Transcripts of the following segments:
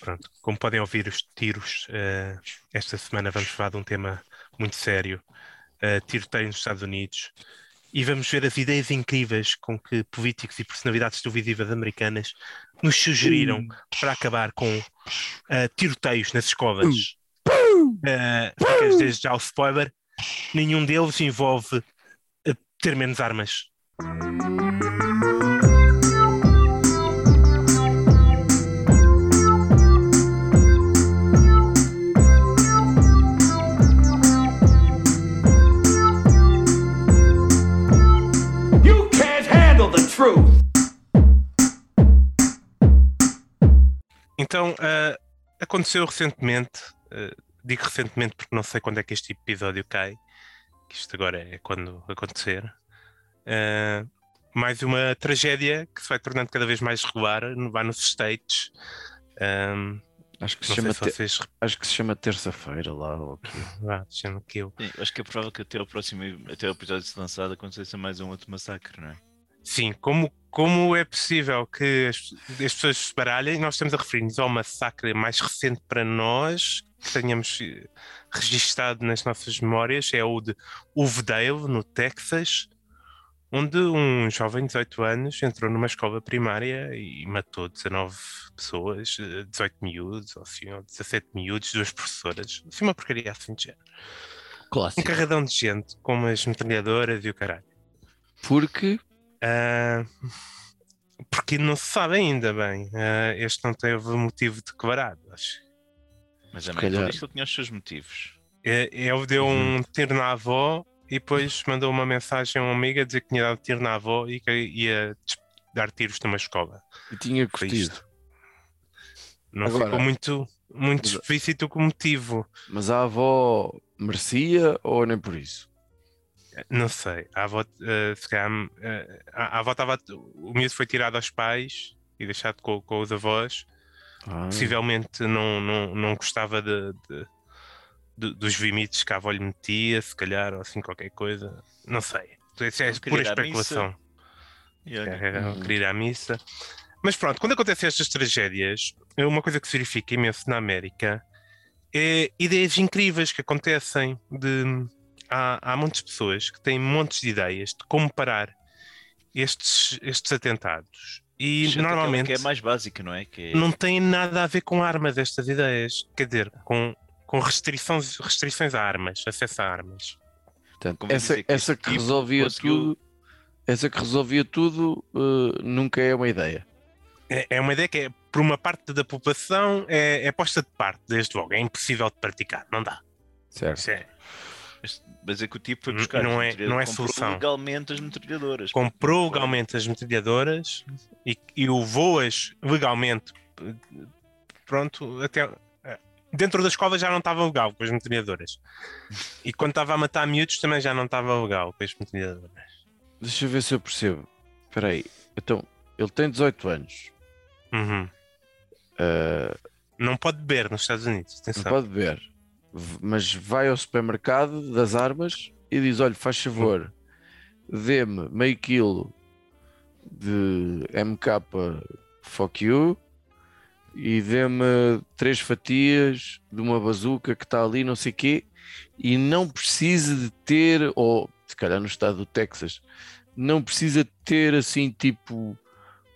Pronto, como podem ouvir os tiros, uh, esta semana vamos falar de um tema muito sério, uh, tiroteio nos Estados Unidos, e vamos ver as ideias incríveis com que políticos e personalidades televisivas americanas nos sugeriram uh. para acabar com uh, tiroteios nas escolas. Uh, desde já o spoiler, nenhum deles envolve ter menos armas. Então, uh, aconteceu recentemente, uh, digo recentemente porque não sei quando é que este episódio cai, que isto agora é quando acontecer, uh, mais uma tragédia que se vai tornando cada vez mais regular, vai nos States. Um, Acho que, se chama se vocês... acho que se chama terça-feira lá ou aqui. Ah, chama que eu. Sim, acho que é provável que até o próximo até o episódio ser lançado aconteça mais um outro massacre, não é? Sim, como, como é possível que as, as pessoas se baralhem? Nós estamos a referir-nos ao massacre mais recente para nós, que tenhamos eh, registado nas nossas memórias, é o de Uvedale, no Texas, onde um jovem de 18 anos entrou numa escola primária e matou 19 pessoas, 18 eh, miúdos, ou, assim, ou 17 miúdos, duas professoras, assim uma porcaria assim de género. Clássico. Um carradão de gente com umas metralhadoras e o caralho. Porque Uh, porque não se sabe ainda bem. Uh, este não teve motivo declarado, acho. Mas a mãe calhar... disse que ele tinha os seus motivos. É, ele deu uhum. um tiro na avó e depois mandou uma mensagem a uma amiga a dizer que tinha dado tiro na avó e que ia dar tiros numa escola. E tinha curtido. Não Agora, ficou muito, muito explícito o motivo. Mas a avó merecia ou nem por isso? Não sei. A avó, uh, se calhar, uh, a, a avó estava. O miúdo foi tirado aos pais e deixado com, com os avós. Ah. Possivelmente não, não, não gostava de, de, de, dos limites que a avó lhe metia, se calhar, ou assim qualquer coisa. Não sei. Isso é pura especulação. Hum. Querer ir à missa. Mas pronto, quando acontecem estas tragédias, uma coisa que se verifica imenso na América é ideias incríveis que acontecem de há, há muitas pessoas que têm montes de ideias de como parar estes, estes atentados. E Gente, normalmente. Que é mais básica, não é? Que é... Não tem nada a ver com armas estas ideias. Quer dizer, com, com restrições, restrições a armas, acesso a armas. Portanto, essa, que, essa que tipo resolvia conseguiu... tudo, essa que resolvia tudo uh, nunca é uma ideia. É, é, uma ideia que é, por uma parte da população é, é posta de parte, desde logo. É impossível de praticar, não dá. Certo. É, mas, é que o tipo foi buscar não é, não é comprou solução. legalmente as metralhadoras. Comprou legalmente as metralhadoras e, e levou-as legalmente. Pronto, até eh, dentro da escola já não estava legal com as metralhadoras. E quando estava a matar miúdos também já não estava legal com as metralhadoras. Deixa eu ver se eu percebo. Espera aí. Então, ele tem 18 anos. Uhum. Uh... Não pode beber nos Estados Unidos. Atenção. Não pode beber mas vai ao supermercado das armas e diz: Olha, faz favor, dê-me meio quilo de MK Fuck You e dê-me três fatias de uma bazuca que está ali, não sei o quê, e não precisa de ter, ou se calhar no estado do Texas, não precisa de ter assim tipo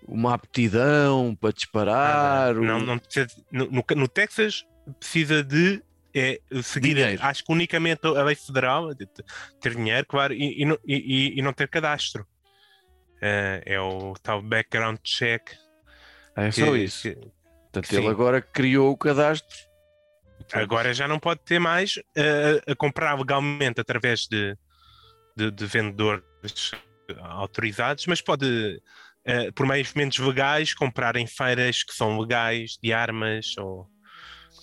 uma aptidão para disparar. Não, não, não precisa, no, no, no Texas precisa de é seguir, dinheiro. acho que unicamente a lei federal, ter dinheiro, claro, e, e, e, e não ter cadastro. Uh, é o tal background check. É que, só isso. Que, Portanto, que ele sim. agora criou o cadastro. Agora já não pode ter mais uh, a comprar legalmente através de, de, de vendedores autorizados, mas pode, uh, por meios menos legais, comprar em feiras que são legais de armas ou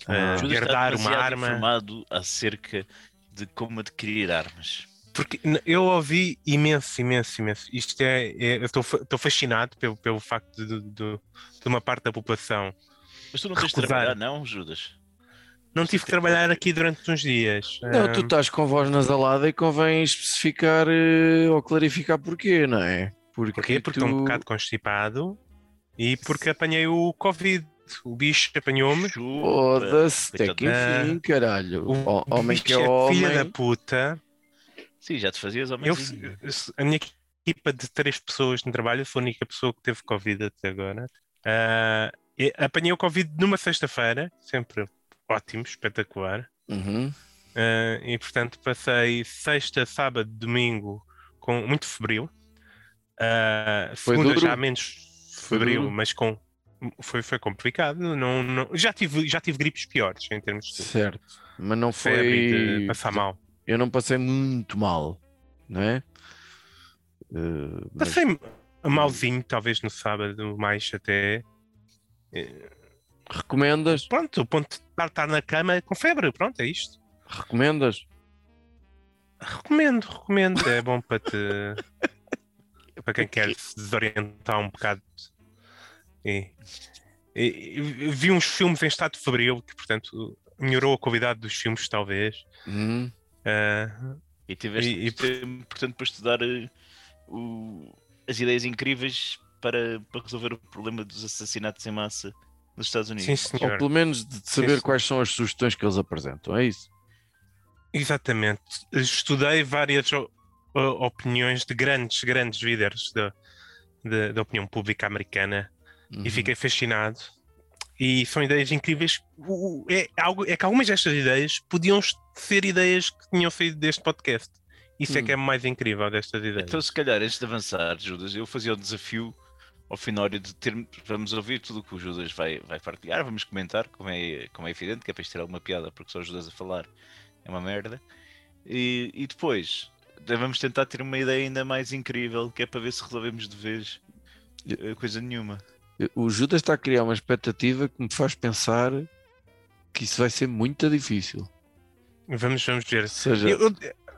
uh, herdar uma arma. informado acerca de como adquirir armas. Porque eu ouvi imenso, imenso, imenso. Isto é, é eu estou fascinado pelo, pelo facto de, de, de, uma parte da população. Mas tu não tens de trabalhar, não, Judas? Não tive que trabalhar aqui durante uns dias. Não, tu estás com voz nasalada e convém especificar uh, ou clarificar porquê, não é? Porque Porquê? Porque tu... estou um bocado constipado E porque apanhei o Covid. O bicho apanhou-me. Foda-se, até que enfim, caralho. O Ho- homem que é bicho homem. filha da puta. Sim, já te fazias Eu, homenzinho. a minha equipa de três pessoas no trabalho, eu sou a única pessoa que teve Covid até agora. E apanhei o Covid numa sexta-feira, sempre ótimo, espetacular. Uhum. Ah, e portanto passei sexta, sábado, domingo com muito febril. Foi segunda duro? já menos Foi febril, mas com foi, foi complicado. Não, não, já, tive, já tive gripes piores em termos de Certo. Mas não foi. passar mal. Eu não passei muito mal, não é? Eh, mas- Passei malzinho, talvez no sábado, mais até. Recomendas? Pronto, o ponto de estar, estar na cama com febre, pronto, é isto. Recomendas? Recomendo, recomendo. É bom para te. para quem quer se desorientar um bocado. E, e- e vi uns filmes em estado febril que, portanto, melhorou a qualidade dos filmes, talvez. Hum. Ah, E tiveste E- e- tempo, portanto, para estudar eh, o- as ideias incríveis para, para resolver o problema dos assassinatos em massa nos Estados Unidos. sim, Ou senhor. pelo menos de saber Sim. quais são as sugestões que eles apresentam, é isso? Exatamente. Estudei várias opiniões de grandes, grandes líderes da, da, da opinião pública americana Uhum. e fiquei fascinado. E são ideias incríveis. O- É, algo, é que algumas destas ideias podiam ser ideias que tinham saído deste podcast. Isso é Hum. que é mais incrível destas ideias. Então, se calhar, antes de avançar, Judas, eu fazia o desafio ao Finório de ter. Vamos ouvir tudo o que o Judas vai, vai partilhar, vamos comentar, como é, como é evidente, que é para isto ter alguma piada, porque só o Judas a falar é uma merda. E, e depois vamos tentar ter uma ideia ainda mais incrível, que é para ver se resolvemos de vez eh, coisa nenhuma. O Judas está a criar uma expectativa que me faz pensar que isso vai ser muito difícil. Vamos, vamos ver. Seja, Eu- eu-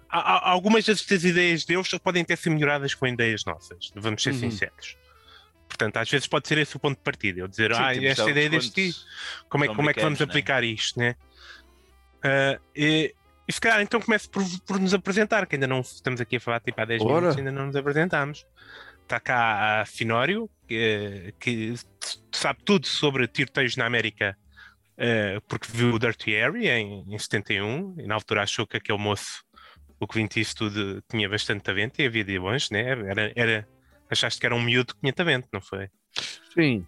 há- há- algumas destas ideias deles podem ter sido melhoradas com ideias nossas, vamos ser Uhum. sinceros. Portanto, às vezes pode ser esse o ponto de partida. Eu dizer, Sim, ah, esta ideia deste tipo, como é, como é que vamos né? aplicar isto, né? Ah, e, e se calhar então comece por, por nos apresentar, que ainda não estamos aqui a falar tipo há 10 Ora. minutos, ainda não nos apresentámos. Está cá a Finório, que, que sabe tudo sobre tiroteios na América, eh, porque viu o Dirty Harry em, em 71, e na altura achou que aquele moço, o que vinte isso tudo, tinha bastante talento e havia de longe, né? Era, era, achaste que era um miúdo que tinha talento, não foi? sim,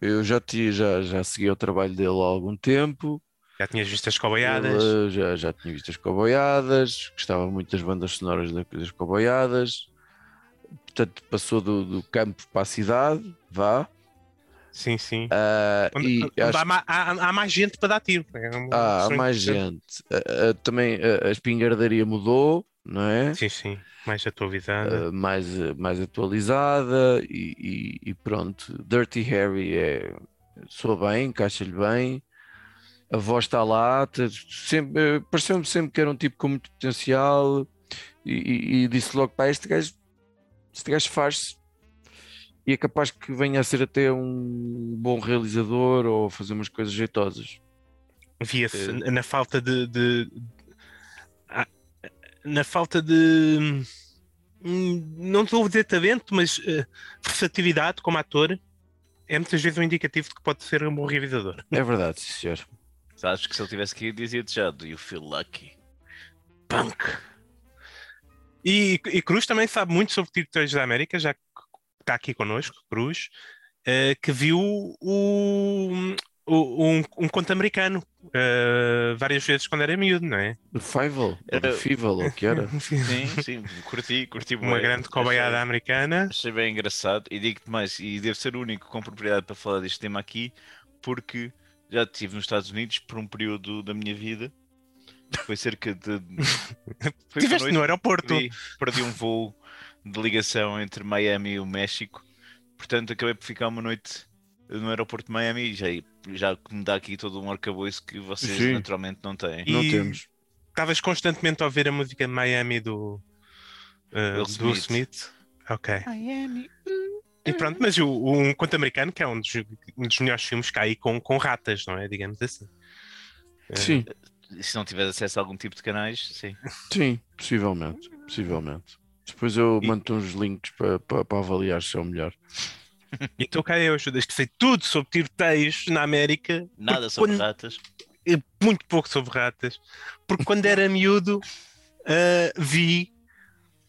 eu- já, tinha, já, já segui o trabalho dele há algum tempo. Já tinhas visto as coboiadas? Ele, já, já tinha visto as coboiadas, gostava muito das bandas sonoras da- das coboiadas. Portanto, passou do, do campo para a cidade, vá. Sim, sim. Ah, Onde- e onde acho há, há- há mais gente para dar tiro. É uma Ah, há mais gente. Ah, ah, também a espingardaria mudou, não é? Sim, sim. Mais atualizada. Mais, mais atualizada e, e- e pronto. Dirty Harry é soa bem, encaixa-lhe bem. A voz está lá, sempre, pareceu-me sempre que era um tipo com muito potencial e, e- e disse logo: pá, este gajo, este gajo faz-se. E é capaz que venha a ser até um bom realizador ou fazer umas coisas jeitosas. Via-se na falta de. de- ah, na falta de. hum, Não estou a dizer talento, mas eh, versatilidade como ator é muitas vezes um indicativo de que pode ser um bom realizador. É verdade, sim, senhor. Sabes que se ele tivesse que ir, dizia-te já: Do you feel lucky? Punk! E, e Cruz também sabe muito sobre tiroteios da América, já que está aqui connosco, Cruz, eh, que viu o, o- um, um conto americano eh, várias vezes quando era miúdo, não é? Ou Era- do Fievel, ou que era? Sim, sim, curti, curti Uma grande coboiada Achei- americana. Achei bem engraçado e digo-te mais, e devo ser o único com propriedade para falar deste tema aqui, porque já estive nos Estados Unidos por um período da minha vida. Foi cerca de. Foi Estiveste uma no noite, aeroporto. perdi, perdi um voo de ligação entre Miami e o México, portanto acabei por ficar uma noite no aeroporto de Miami e já, já me dá aqui todo um arcabouço que vocês Sim. naturalmente não têm. E- Não temos. Estavas constantemente a ouvir a música Miami do, Will do Smith. Smith. Ok. Miami. E pronto, mas o, o Um Conto Americano, que é um dos, um dos melhores filmes que há aí com, com ratas, não é? Digamos assim. Sim, E se não tiveres acesso a algum tipo de canais, sim. sim, possivelmente, possivelmente. Depois eu E- mando uns links para, para, para avaliar se é o melhor. Então cá eu, Judas, que sei tudo sobre tiroteios na América. Nada sobre quando- ratas. Muito pouco sobre ratas. Porque quando era miúdo, ah, vi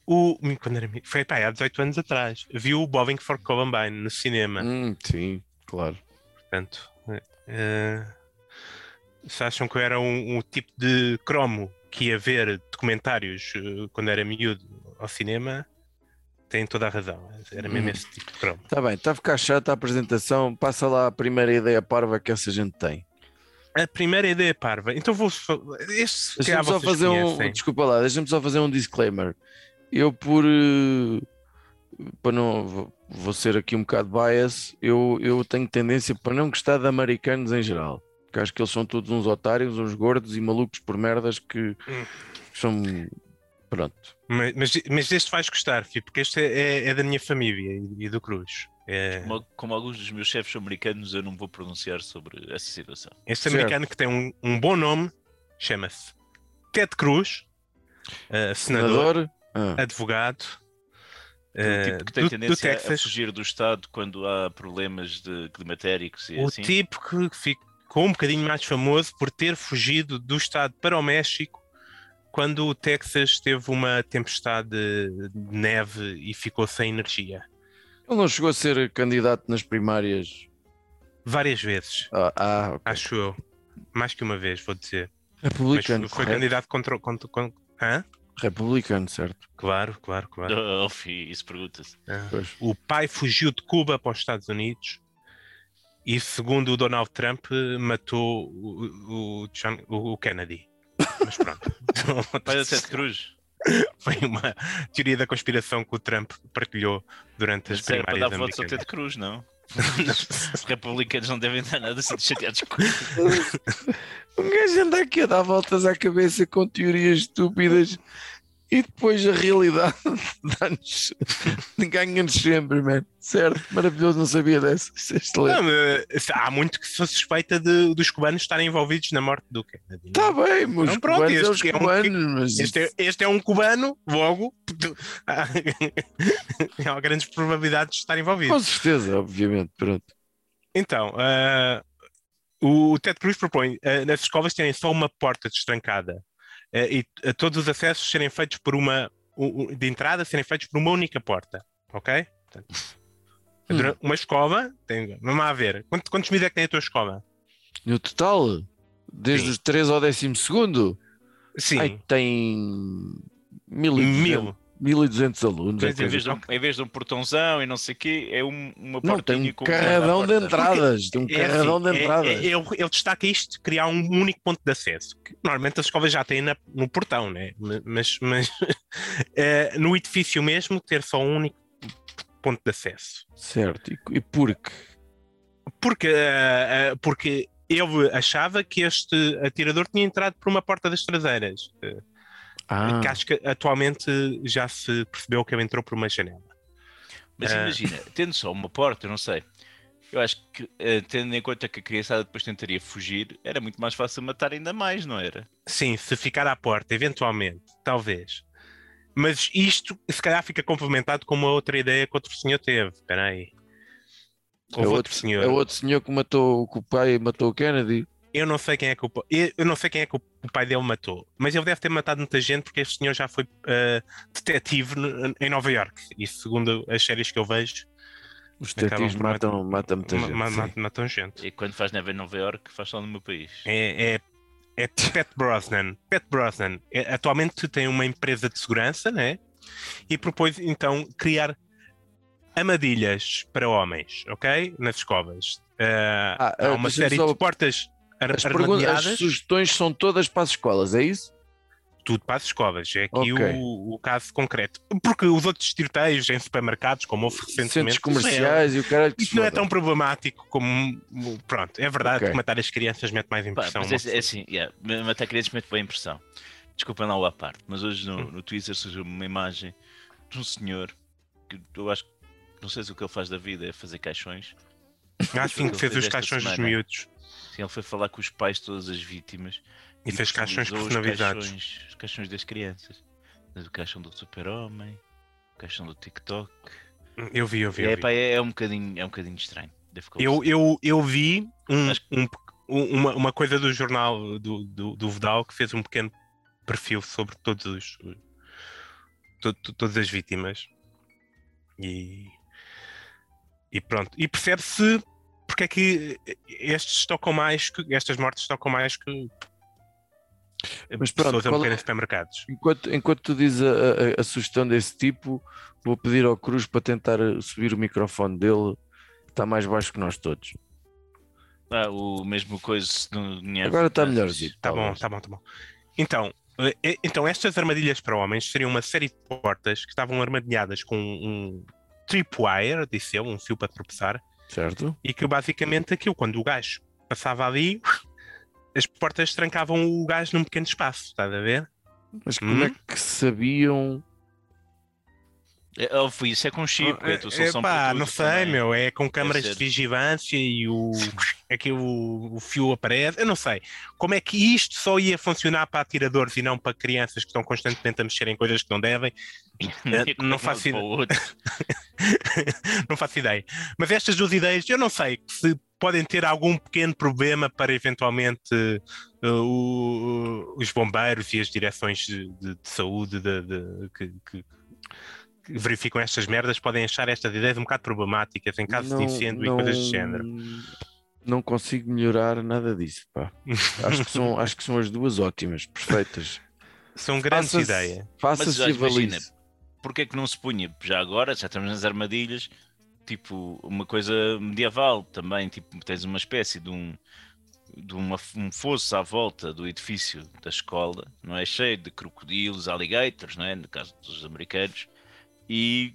o. Quando era miúdo, foi pá, há 18 anos atrás. Vi o Bobbing for Columbine no cinema. Hum, sim, claro. Portanto, eh, se acham que eu era um, um tipo de cromo que ia ver documentários eh, quando era miúdo ao cinema, têm toda a razão. Era mesmo Hum. esse tipo de cromo. Está bem, está a ficar chata a apresentação. Passa lá a primeira ideia parva que essa gente tem. A primeira ideia parva. Então vou. Este Deixa-me só vocês fazer um. conhecem. Desculpa lá, deixa-me só fazer um disclaimer. Eu, por. eh, Para não. vou- Vou ser aqui um bocado bias. Eu, eu tenho tendência para não gostar de americanos em geral. Porque acho que eles são todos uns otários, uns gordos e malucos por merdas que Hum. são. Pronto. Mas, mas, mas deste vais gostar, Fih, porque este é, é- é da minha família e, e do Cruz. É, Como, como alguns dos meus chefes americanos, eu não vou pronunciar sobre essa situação. este Certo. americano que tem um, um bom nome chama-se Ted Cruz, eh, senador, Senador. Ah, advogado. O eh, tipo que tem do, do tendência a Texas, fugir do Estado quando há problemas de climatéricos e o assim. tipo que ficou um bocadinho mais famoso por ter fugido do estado para o México quando o Texas teve uma tempestade de neve e ficou sem energia. Ele não chegou a ser candidato nas primárias. Várias vezes, Ah, ah ok. acho eu. Mais que uma vez, vou dizer. Mas Republicano. foi correto? candidato contra. contra, contra hã? Republicano, certo. Claro, claro, claro. Oh, fi, isso pergunta-se. Ah. O pai fugiu de Cuba para os Estados Unidos e, segundo o Donald Trump, matou o, o, John- o Kennedy. Mas pronto. Pai da Ted Cruz. Foi uma teoria da conspiração que o Trump partilhou durante as Isso era para primárias dar votos ao. Ted Cruz, não? Os republicanos não devem dar nada assim de chateados com isso. Um gajo anda aqui a dar voltas à cabeça com teorias estúpidas e depois a realidade dá-nos. ganha-nos sempre, man. Certo? Maravilhoso, não sabia dessa. É excelente. Não, há muito que se suspeita de- dos cubanos estarem envolvidos na morte do Kennedy. Está bem, mas Não, pronto, cubanos é os este é um cubanos, mas Este é, este é um cubano, logo há grandes probabilidades de estar envolvido. com certeza, obviamente. Pronto. Então, ah, o Ted Cruz propõe ah, nas escolas terem só uma porta destrancada e ah, todos os acessos serem feitos por uma de entrada serem feitos por uma única porta, ok? Portanto, Hum. Uma escola, tem, vamos lá ver, quantos, quantos é que tem a tua escola? No total, desde Sim. os 3 ao 12 segundo, Sim, ai, tem 1200, mil. 1200 alunos. É Em vez, de um, em vez de um portãozão e não sei o quê, é um- uma Não, tem um com carradão de entradas. Tem um É carradão assim, de é- entradas. é- ele, ele destaca isto de criar um único ponto de acesso. que normalmente as escolas já têm na- no portão, né? mas, mas eh, no edifício mesmo ter só um único ponto de acesso. Certo. E, e porque? Porque, eh, eh, porque ele achava que este atirador tinha entrado por uma porta das traseiras. Ah, Que acho que atualmente já se percebeu que ele entrou por uma janela. Mas Ah. imagina, tendo só uma porta, não sei. Eu acho que, eh, tendo em conta que a criançada depois tentaria fugir, era muito mais fácil matar ainda mais, não era? Sim, se ficar à porta, eventualmente, talvez. Mas isto, se calhar, fica complementado com uma outra ideia que outro senhor teve. Espera aí. é Houve outro, é outro senhor que matou que o pai matou o Kennedy. Eu não sei quem é que o, eu não sei quem é que o pai dele matou, mas ele deve ter matado muita gente porque este senhor já foi eh, detetive em Nova York. E segundo as séries que eu vejo, Os detetives matam, matam muita gente. ma- sim. ma- matam gente. E quando faz neve em Nova York, faz só no meu país. É, é, é Pat Brosnan. Pat Brosnan é- atualmente tem uma empresa de segurança, né? E propôs então criar armadilhas para homens, ok? Nas escovas. Eh, Ah, há uma série só- de portas As, perguntas, as sugestões são todas para as escolas, é isso? tudo para as escovas. É aqui Ok. o, o caso concreto. Porque os outros tiroteios em supermercados, como houve Centros recentemente, comerciais e o caralho que Isso não é tão problemático como. Pronto, é verdade Ok. que matar as crianças mete mais Pá, impressão. mas é, é assim, yeah, ma- matar crianças mete boa impressão. Desculpem lá o à parte, mas hoje Hum. no, no Twitter surgiu uma imagem de um senhor que eu acho que não sei se o que ele faz da vida é fazer caixões. Ah, sim, que fez fez os caixões dos miúdos. Sim, ele foi falar com os pais de todas as vítimas E fez caixões personalizou os personalizados. caixões, os caixões das crianças. O caixão do super-homem, o caixão do TikTok, Eu vi, eu vi. É, Eu, vi. pá, é, é um bocadinho, é um bocadinho estranho. Eu, eu, eu vi um- um- uma, uma coisa do jornal do, do, do Vidal que fez um pequeno perfil sobre todos os, to- to- todas as vítimas. E, e pronto. E percebe-se porque é que estes tocam mais que estas mortes tocam mais que Mas pronto, pessoas a qual é- morrer em supermercados. Enquanto, enquanto tu dizes a, a- a sugestão desse tipo, vou pedir ao Cruz para tentar eh, subir o microfone dele, que está mais baixo que nós todos. Ah, o mesmo coisa no. Agora está mas- melhorzinho. Tá bom, tá bom, tá bom. Então, eh, eh, então estas armadilhas para homens seriam uma série de portas que estavam armadilhadas com um tripwire, disse eu, um fio para tropeçar, Certo? e que basicamente aquilo, quando o gajo passava ali, as portas trancavam o gajo num pequeno espaço, estás a ver? Mas como é Hum? que sabiam? É, ó, foi isso é com chip, é tudo não sei, também. meu, é com câmaras de vigilância e o, é que o, o fio aparece, eu não sei. Como é que isto só ia funcionar para atiradores e não para crianças que estão constantemente a mexer em coisas que não devem? Eh, não é que faço outro? não faço ideia. Mas estas duas ideias, eu não sei se podem ter algum pequeno problema para eventualmente eh, o- os bombeiros e as direções de, de- de saúde de- que- que verificam estas merdas podem achar estas ideias um bocado problemáticas em caso de incêndio e coisas do género. Não consigo melhorar nada disso, pá. Acho que são, acho que são as duas ótimas, perfeitas. São grandes Faça-se- ideias. Faça-se Mas, e. Porque é que não se punha já agora, já estamos nas armadilhas, tipo uma coisa medieval também, tipo tens uma espécie de um de uma, um fosso à volta do edifício da escola, não é cheio de crocodilos, alligators, não é? No caso dos americanos, e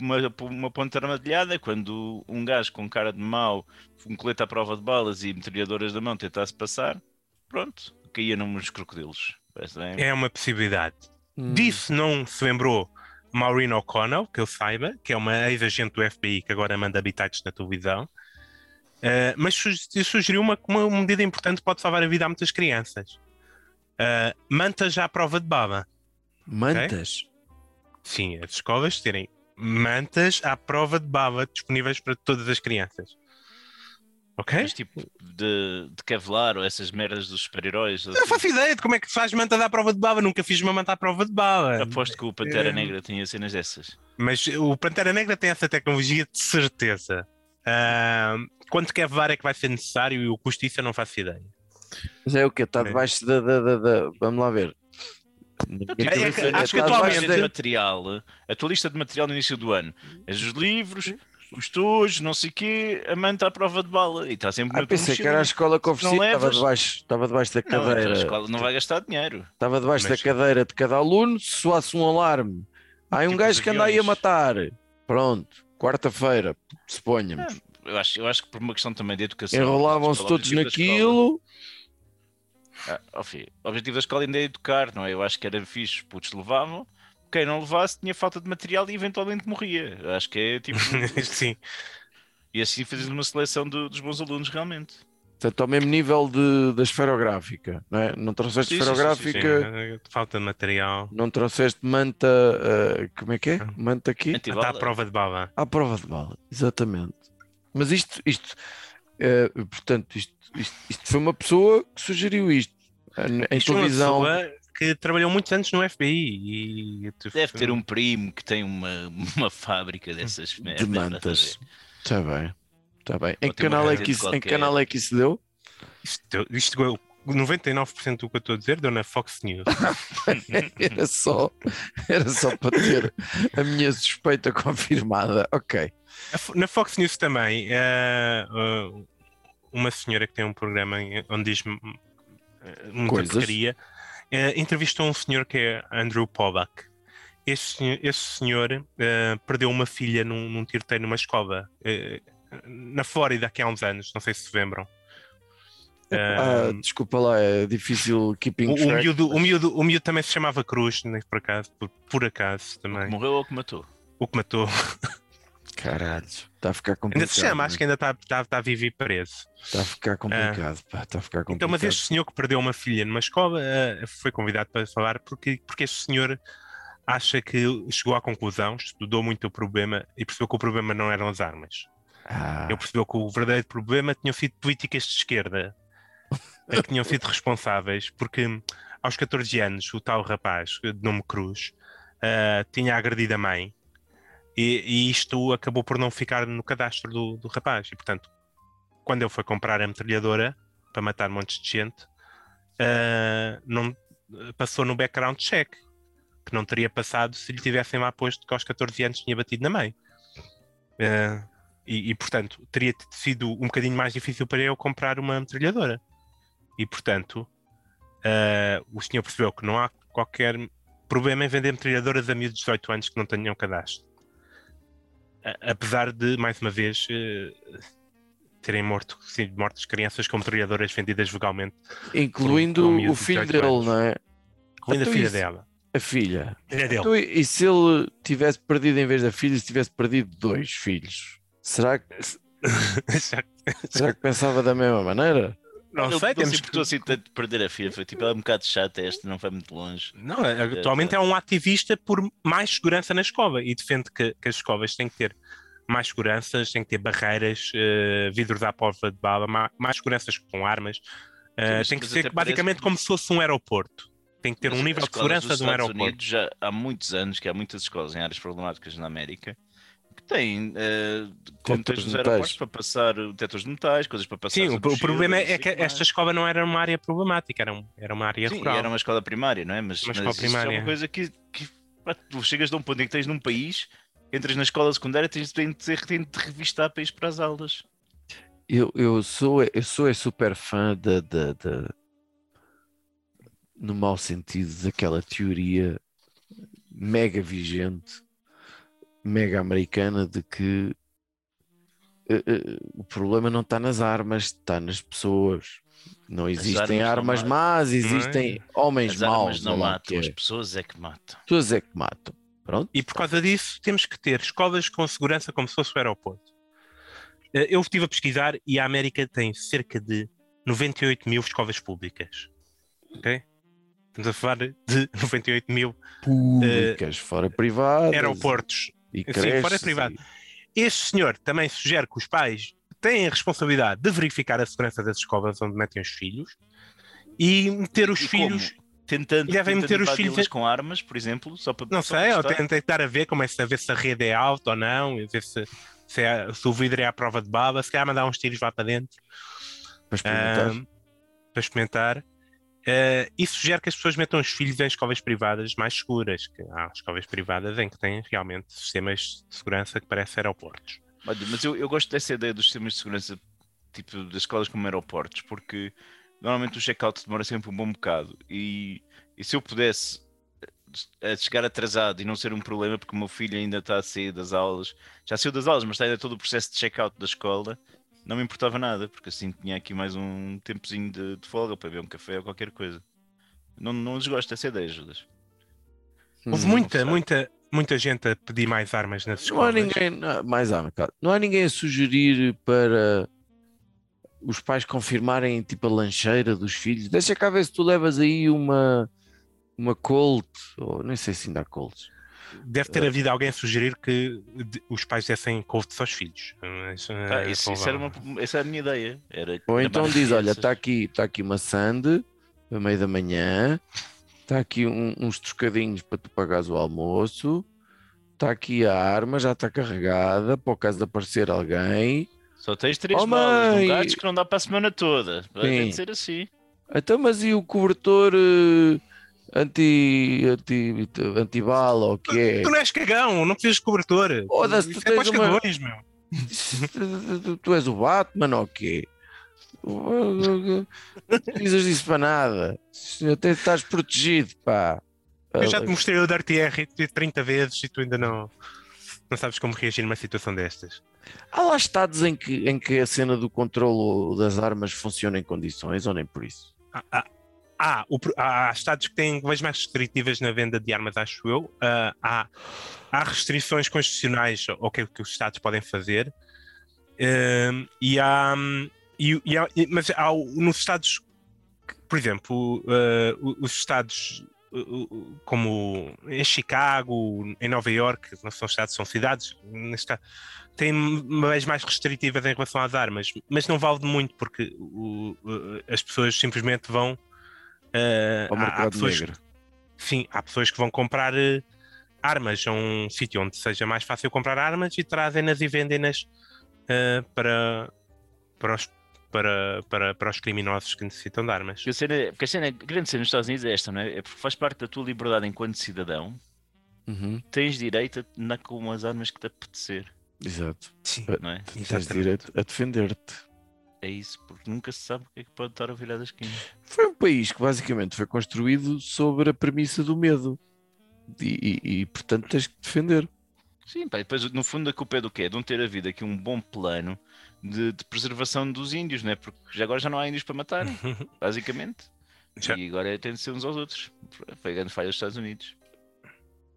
uma, uma ponta armadilhada quando um gajo com cara de mau, um colete à prova de balas e metralhadoras da mão tentasse passar, pronto, caía nos crocodilos. É uma possibilidade. Hum. Disso não se lembrou Maureen O'Connell, que eu saiba, que é uma ex-agente do FBI que agora manda habitats na televisão. Uh, mas su- sugeriu uma, uma medida importante que pode salvar a vida a muitas crianças. Uh, mantas à prova de baba. Mantas? Sim, as escolas terem mantas à prova de baba disponíveis para todas as crianças. Ok? Mas tipo de, de Kevlar ou essas merdas dos super-heróis. Não faço ideia de como é que se faz mantas à prova de baba. Nunca fiz uma manta à prova de baba. Aposto que o Pantera É. Negra tinha cenas dessas. Mas o Pantera Negra tem essa tecnologia de certeza. Ah, quanto quer levar é que vai ser necessário e o custo disso eu não faço ideia. Mas é o quê? Está É. debaixo da, da, da, da- Vamos lá ver. Tipo, é que- acho que está a tua atualmente- debaixo lista de material, a tua lista de material no início do ano, os livros, os tojos, não sei o quê, a manta à prova de bala. E está sempre Ah, tua pensei que era a escola que oferecia, Não estava debaixo, estava debaixo da Não, então cadeira. a escola não vai gastar dinheiro. Estava debaixo Mas- da cadeira de cada aluno, se soasse um alarme. Há um Tipo gajo os que anda aí a matar. Pronto, quarta-feira, suponhamos. Eu acho, eu acho que por uma questão também de educação. Enrolavam-se todos naquilo. Ah, filho, o objetivo da escola ainda é educar, não é? Eu acho que era fixe, os putos levavam. Quem não levasse tinha falta de material e eventualmente morria. Eu acho que é tipo. Sim. e assim fazes uma seleção do- dos bons alunos realmente. Portanto, ao mesmo nível de, da esferográfica, não é? Não trouxeste Sim, sim, sim, sim, esferográfica, Sim, falta de material. não trouxeste manta, ah, como é que é? Manta aqui? Está à prova de baba. À prova de bala, exatamente. Mas isto, isto, eh, portanto, isto, isto, isto foi uma pessoa que sugeriu isto em, em Isto televisão. pessoa que trabalhou muitos anos no FBI e Deve ter um primo que tem uma, uma fábrica dessas de merdas. a mantas. Está bem, está bem. Em que canal é que isso, em que qualquer. canal é que isso deu? Isto, isto deu- 99% do que eu estou a dizer deu na Fox News. Era só, era só para ter a minha suspeita confirmada. Ok. Na Fox News também, eh, eh, uma senhora que tem um programa em- onde diz muita Coisas. porcaria, eh, entrevistou um senhor que é Andrew Pollack. Esse, senhor- esse senhor eh, perdeu uma filha num, num tiroteio numa escola eh, na Flórida aqui há uns anos, não sei se se lembram. Ah, Eh, desculpa lá, é difícil keeping o, o, track. miúdo, o, miúdo, o miúdo também se chamava Cruz, nem por acaso, por, por acaso também. Morreu ou que matou? O que matou. Caralho, está a ficar complicado. Ainda se chama, acho né? que ainda está tá, tá vivo e preso. Está a ficar complicado, pá, está a ficar complicado. Então, mas este senhor que perdeu uma filha numa escola eh, foi convidado para falar porque, porque este senhor acha que chegou à conclusão, estudou muito o problema e percebeu que o problema não eram as armas. Ah. Ele percebeu que o verdadeiro problema tinham sido políticas de esquerda que tinham sido responsáveis, porque aos 14 anos o tal rapaz de nome Cruz uh, tinha agredido a mãe e, e, isto acabou por não ficar no cadastro do, do rapaz. E portanto, quando ele foi comprar a metralhadora para matar montes de gente, uh, não passou no background check que não teria passado se lhe tivessem lá posto que aos 14 anos tinha batido na mãe. Uh, e, e, portanto, teria sido um bocadinho mais difícil para eu comprar uma metralhadora. E, portanto, uh, o senhor percebeu que não há qualquer problema em vender metralhadoras a miúdos de 18 anos que não tenham cadastro. Apesar de, mais uma vez, uh, terem morto, sim, mortas crianças com metralhadoras vendidas legalmente. Incluindo um o filho dele, anos. não é? Incluindo a filha dela. A filha. filha dele. Então, e se ele tivesse perdido, em vez da filha, se tivesse perdido dois filhos? Será que. será que pensava da mesma maneira? Não ele sei, temos que... assim tanto de perder a foi tipo, é um bocado chato este, não foi muito longe. Não, é, atualmente é, é um ativista por mais segurança na escova e defende que, que as escovas têm que ter mais seguranças, têm que ter barreiras, uh, vidros à prova de bala, mais, mais seguranças com armas. Uh, tem que ser basicamente como se fosse um aeroporto. Tem que ter um nível de segurança de um aeroporto. Unidos já há muitos anos que há muitas escolas em áreas problemáticas na América têm uh, contas nos aeroportos para passar detectores de metais, coisas para passar. Sim, o, o problema é que esta escola não era uma área problemática, era, um, era uma área Sim, rural. era uma escola primária, não é? Mas, uma mas primária. é uma coisa que, que pá, tu chegas de um ponto em que tens num país, entras na escola secundária, tens de, de, de revistar para ir para as aulas. Eu, eu, sou, eu sou é super fã da, da, da, no mau sentido, daquela teoria mega vigente mega americana de que uh, uh, o problema não está nas armas, está nas pessoas. Não existem armas, armas más, existem é? homens as maus. Armas não matam, as pessoas é que matam. Pessoas é que matam. Pronto. E por causa disso temos que ter escolas com segurança como se fosse o aeroporto. Eh, eu estive a pesquisar e a América tem cerca de 98 mil escolas públicas. Ok? Estamos a falar de 98 mil públicas, uh, fora privadas. Aeroportos e Sim, fora privado. E... Este senhor também sugere que os pais têm a responsabilidade de verificar a segurança das escolas onde metem os filhos e meter os e filhos. Como? Tentando, devem meter os filhos com armas, por exemplo, só para Não só sei, ou tentar a ver como é a ver se a rede é alta ou não, ver se, se, é, se o vidro é à prova de bala, se calhar mandar uns tiros lá para dentro. Para experimentar. Um, para experimentar. Uh, e sugere que as pessoas metam os filhos em escolas privadas mais seguras, que há escolas privadas em que têm realmente sistemas de segurança que parecem aeroportos. Mas eu, eu gosto dessa ideia dos sistemas de segurança, tipo das escolas como aeroportos, porque normalmente o check-out demora sempre um bom bocado. E, e se eu pudesse eh, chegar atrasado e não ser um problema, porque o meu filho ainda está a sair das aulas, já saiu das aulas, mas está ainda todo o processo de check-out da escola, não me importava nada, porque assim tinha aqui mais um tempozinho de, de folga para beber um café ou qualquer coisa. Não, não desgosto dessa ideia, Judas. Houve hum, muita, muita, muita gente a pedir mais armas nas escolas. Não há ninguém, não, mais armas, claro. Não há ninguém a sugerir para os pais confirmarem tipo a lancheira dos filhos. Deixa cá ver se tu levas aí uma uma Colt, ou nem sei se ainda há Colts. Deve ter havido alguém a sugerir que os pais dessem Colts aos filhos. Isso, ah, é isso, isso era uma, essa é a minha ideia. Era, Ou então diz: olha, está aqui, tá aqui uma sande a meio da manhã, está aqui um, uns trocadinhos para tu pagares o almoço, está aqui a arma, já está carregada, para o caso de aparecer alguém. Só tens três oh, um gatos que não dá para a semana toda. Vai ser assim. Então, mas e o cobertor? Uh anti, anti, antibala ou o que é? Tu não és cagão, não precisas de cobertor. Foda-se, tu, é tens uma... cagões, meu. tu, tu és o Batman ou o quê? Não precisas disso para nada. Até estás protegido, pá. Eu já te mostrei o Dirty R 30 vezes e tu ainda não, não sabes como reagir numa situação destas. Há lá estados em que, em que a cena do controlo das armas funciona em condições ou nem por isso? Há, o, há estados que têm leis mais restritivas na venda de armas, acho eu. Uh, há, há restrições constitucionais ao que, que os estados podem fazer. Uh, e há, e, e há, mas há nos estados, por exemplo, uh, os estados como em Chicago, em Nova York, não são estados, são cidades, neste têm leis mais restritivas em relação às armas, mas não vale muito porque o, as pessoas simplesmente vão uh, ao mercado pessoas, negro. Sim, há pessoas que vão comprar uh, armas a um sítio onde seja mais fácil comprar armas e trazem-nas e vendem-nas uh, para, para os para, para, para os criminosos que necessitam de armas. Porque a, cena, porque a, cena, a grande cena nos Estados Unidos é esta, não é? É porque faz parte da tua liberdade enquanto cidadão. Uhum. Tens direito a andar com as armas que te apetecer. Exato. Sim, não é? Tens direito a defender-te. É isso, porque nunca se sabe o que é que pode estar a virar da esquina. Foi um país que basicamente foi construído sobre a premissa do medo. E, e, e portanto tens que defender. Sim, pá, depois no fundo a culpa é do quê? De não ter havido aqui um bom plano de, de, preservação dos índios, né? porque já agora já não há índios para matar, basicamente. Já. E agora é, tem de ser uns aos outros. Foi a grande falha dos Estados Unidos.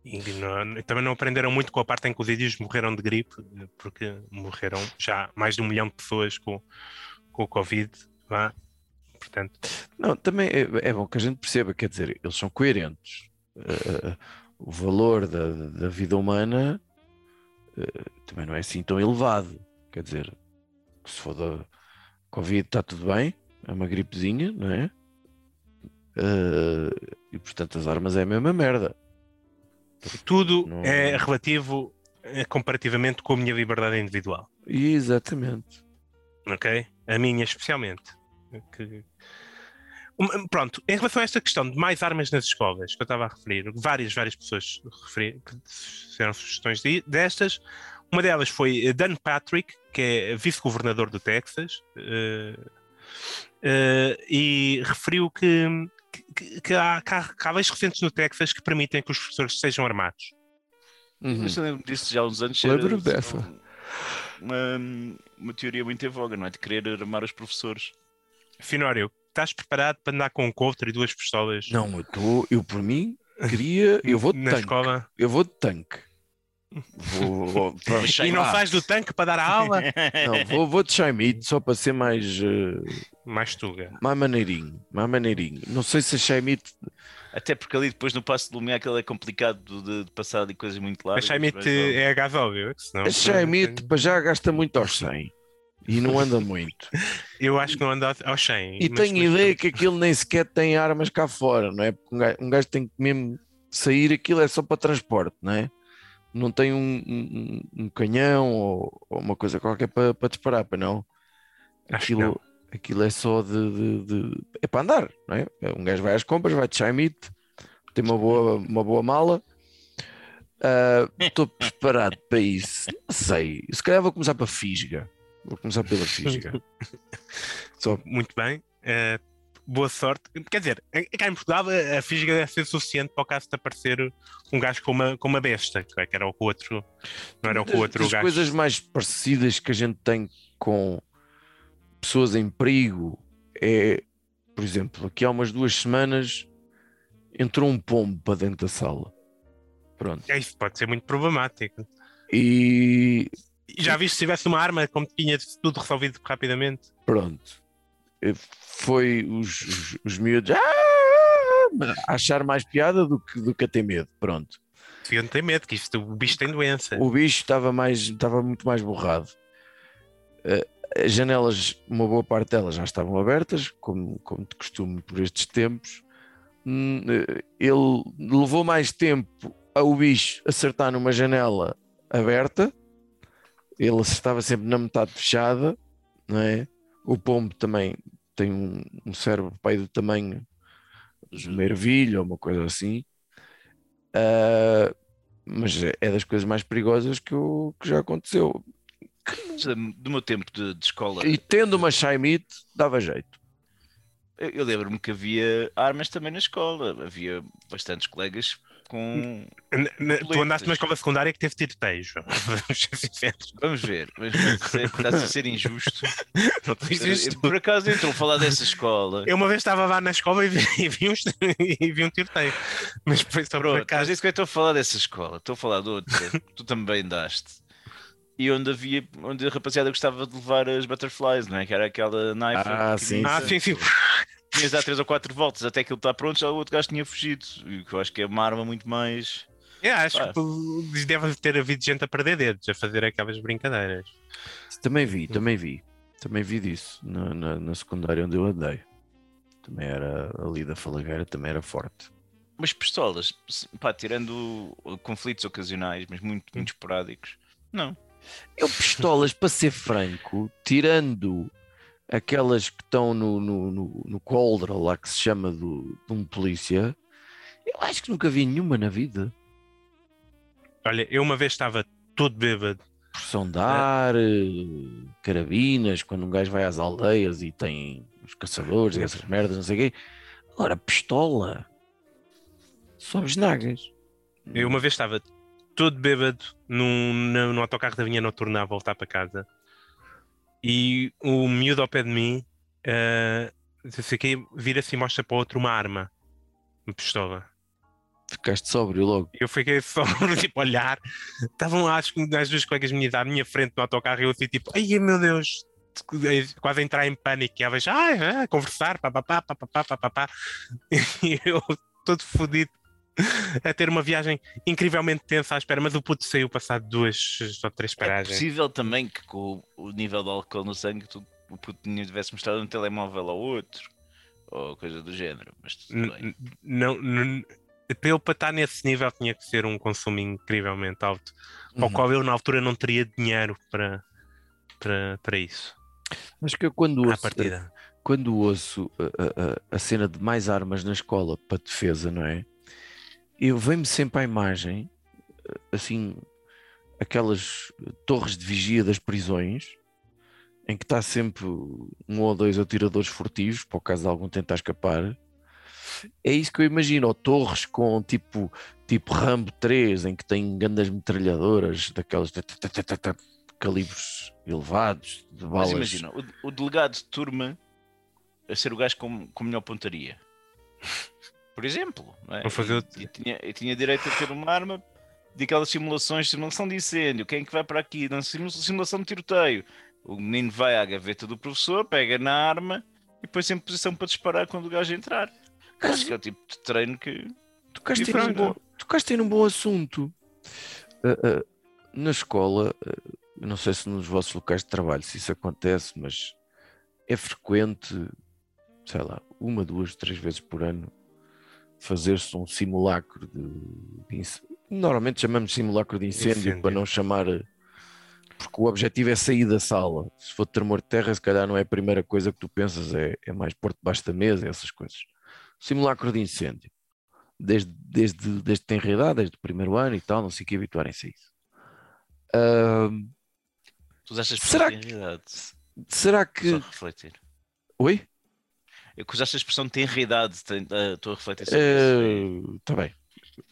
E não, também não aprenderam muito com a parte em que os índios morreram de gripe, porque morreram já mais de um milhão de pessoas com, com o Covid. Vá. Portanto... Não, também é, é, bom que a gente perceba, quer dizer, eles são coerentes. Uh, o valor da, da vida humana uh, também não é assim tão elevado. Quer dizer, se for da Covid está tudo bem, é uma gripezinha, não é? Uh, e portanto as armas é a mesma merda. Tudo não... é relativo comparativamente com a minha liberdade individual. Exatamente. Ok? A minha especialmente. Que... Pronto, em relação a esta questão de mais armas nas escolas, que eu estava a referir, várias, várias pessoas referiram, fizeram sugestões de, destas. Uma delas foi Dan Patrick, que é vice-governador do Texas, uh, uh, e referiu que, que, que, há, que, há, que há leis recentes no Texas que permitem que os professores sejam armados. Uhum. Eu lembro disso já há uns anos. Lembro dessa. Uma, uma teoria muito em voga, não é? De querer armar os professores. Finório, estás preparado para andar com um coulter e duas pistolas? Não, eu estou, eu por mim queria, eu vou de Na tanque. Escola? Eu vou de tanque. Vou, vou, e não faz do tanque para dar a aula? Não, vou, vou de Chaimite só para ser mais. Uh, mais tuga. Mais maneirinho, mais maneirinho. Não sei se a Chaimite. Até porque ali depois no passo de Lumiar aquilo é complicado de, de passar ali coisas muito largas. A Chaimite é a gás óbvio. Senão... A Chaimite para já gasta muito aos 100 e não anda muito. Eu acho que não anda aos 100. E tenho ideia que aquilo nem sequer tem armas cá fora, não é? Porque um gajo, um gajo tem que mesmo sair, aquilo é só para transporte, não é? não tem um, um, um canhão ou, ou, uma coisa qualquer para, para disparar, para não. Aquilo, não. Aquilo é só de, de, de, É para andar, não é? Um gajo vai às compras, vai de Chaimite, tem uma boa, uma boa mala. Ah, estou uh, preparado para isso. Não sei. Se calhar vou começar para Fisga. Vou começar pela Fisga. Só... Muito bem. Uh, boa sorte. Quer dizer, cá em Portugal a fisga deve ser suficiente para o caso de aparecer um gajo com uma, com uma besta, que era o outro, não era o outro As gajo. coisas mais parecidas que a gente tem com pessoas em perigo é, por exemplo, aqui há umas duas semanas entrou um pombo para dentro da sala. Pronto. É isso, pode ser muito problemático. E já viste se tivesse uma arma, como tinha tudo resolvido rapidamente? Pronto. Foi os, os, os miúdos ah! achar mais piada do que, do que a ter medo. Pronto. Deviam ter medo, que isto, o bicho tem doença. O bicho estava mais estava muito mais borrado. Uh, as janelas, uma boa parte delas já estavam abertas, como, como de costume por estes tempos. Hum, ele levou mais tempo ao bicho acertar numa janela aberta. Ele acertava sempre na metade fechada, não é? O pombo também tem um, um cérebro pai do tamanho de uma ervilha ou uma coisa assim. Uh, mas é das coisas mais perigosas que, eu, que já aconteceu. Do meu tempo de, de escola. E tendo uma Shaimite, dava jeito. Eu, eu lembro-me que havia armas também na escola. Havia bastantes colegas com. tu andaste numa escola secundária que teve tiroteios. Vamos ver, mas está a ser injusto. Não Por acaso entrou a falar dessa escola. Eu uma vez estava lá na escola e vi, e vi, um, e vi um tiroteio. Mas foi só por acaso. Mas é isso que eu estou a falar dessa escola. Estou a falar de outra. tu também daste. E onde havia, onde a rapaziada gostava de levar as butterflies, não é? Que era aquela knife. Ah, sim, ah, sim, sim. tinhas a dar 3 ou 4 voltas até que ele está pronto, já o outro gajo tinha fugido. E que eu acho que é uma arma muito mais. Eu acho ah. que deve ter havido gente a perder dedos, a fazer aquelas brincadeiras. Também vi, também vi. Também vi disso na, na, na secundária onde eu andei. Também era ali da Falagueira, também era forte. Mas pistolas, pá, tirando conflitos ocasionais, mas muito, muito esporádicos, não. Eu pistolas, para ser franco, tirando aquelas que estão no, no, no, no coldra lá que se chama do, de um polícia, eu acho que nunca vi nenhuma na vida. Olha, eu uma vez estava todo bêbado. Pressão de ar, é. carabinas, quando um gajo vai às aldeias e tem os caçadores e essas merdas, não sei o quê. Agora, pistola. Só nagas. Eu uma vez estava todo bêbado num, no, no autocarro da Vinha Noturna a voltar para casa e o miúdo ao pé de mim uh, vira-se e mostra para o outro uma arma, uma pistola. Ficaste sóbrio logo. Eu fiquei sóbrio, tipo, olhar. Estavam lá as, as duas colegas minhas à minha frente no autocarro e eu assim, tipo, ai meu Deus, quase a entrar em pânico. E elas, ah, ah, conversar, papapá, papapá, papapá. E eu, todo fodido, a ter uma viagem incrivelmente tensa à espera, mas o puto saiu passado duas ou três é paragens. É possível também que com o nível de álcool no sangue tu, o puto tivesse mostrado um telemóvel ao outro ou coisa do género, mas tudo bem. Não, não, para ele para estar nesse nível tinha que ser um consumo incrivelmente alto, uhum. ao qual eu na altura não teria dinheiro para, para, para isso. Acho que eu quando ouço, quando ouço a, a, a cena de mais armas na escola para defesa, não é? Eu venho-me sempre à imagem, assim, aquelas torres de vigia das prisões, em que está sempre um ou dois atiradores furtivos, o caso de algum tentar escapar. É isso que eu imagino, ou torres com tipo, tipo Rambo 3, em que tem grandes metralhadoras, daquelas calibres elevados, de balas. Mas imagina, o, o delegado de turma a ser o gajo com, com melhor pontaria por exemplo. É? Fazer... E, e, tinha, e tinha direito a ter uma arma de aquelas simulações, simulação de incêndio, quem é que vai para aqui? Na simulação de tiroteio. O menino vai à gaveta do professor, pega na arma e põe-se em posição para disparar quando o gajo entrar. Mas... Acho que é o tipo de treino que. Tocaste, em um, bom, tocaste em um bom assunto. Uh, uh, na escola, uh, não sei se nos vossos locais de trabalho se isso acontece, mas é frequente, sei lá, uma, duas, três vezes por ano, fazer-se um simulacro de, de, normalmente chamamos de simulacro de incêndio, incêndio, para não chamar porque o objetivo é sair da sala. Se for tremor de terra, se calhar não é a primeira coisa que tu pensas, é, é mais pôr debaixo da mesa, essas coisas. Simulacro de incêndio. Desde, desde, desde tem realidade, desde o primeiro ano e tal, não sei o que habituarem-se a isso. Uh, tu achas que será que, será que. Só refletir. Oi? Eu que usaste a expressão tenridade, estou a refletir sobre isso. Está bem.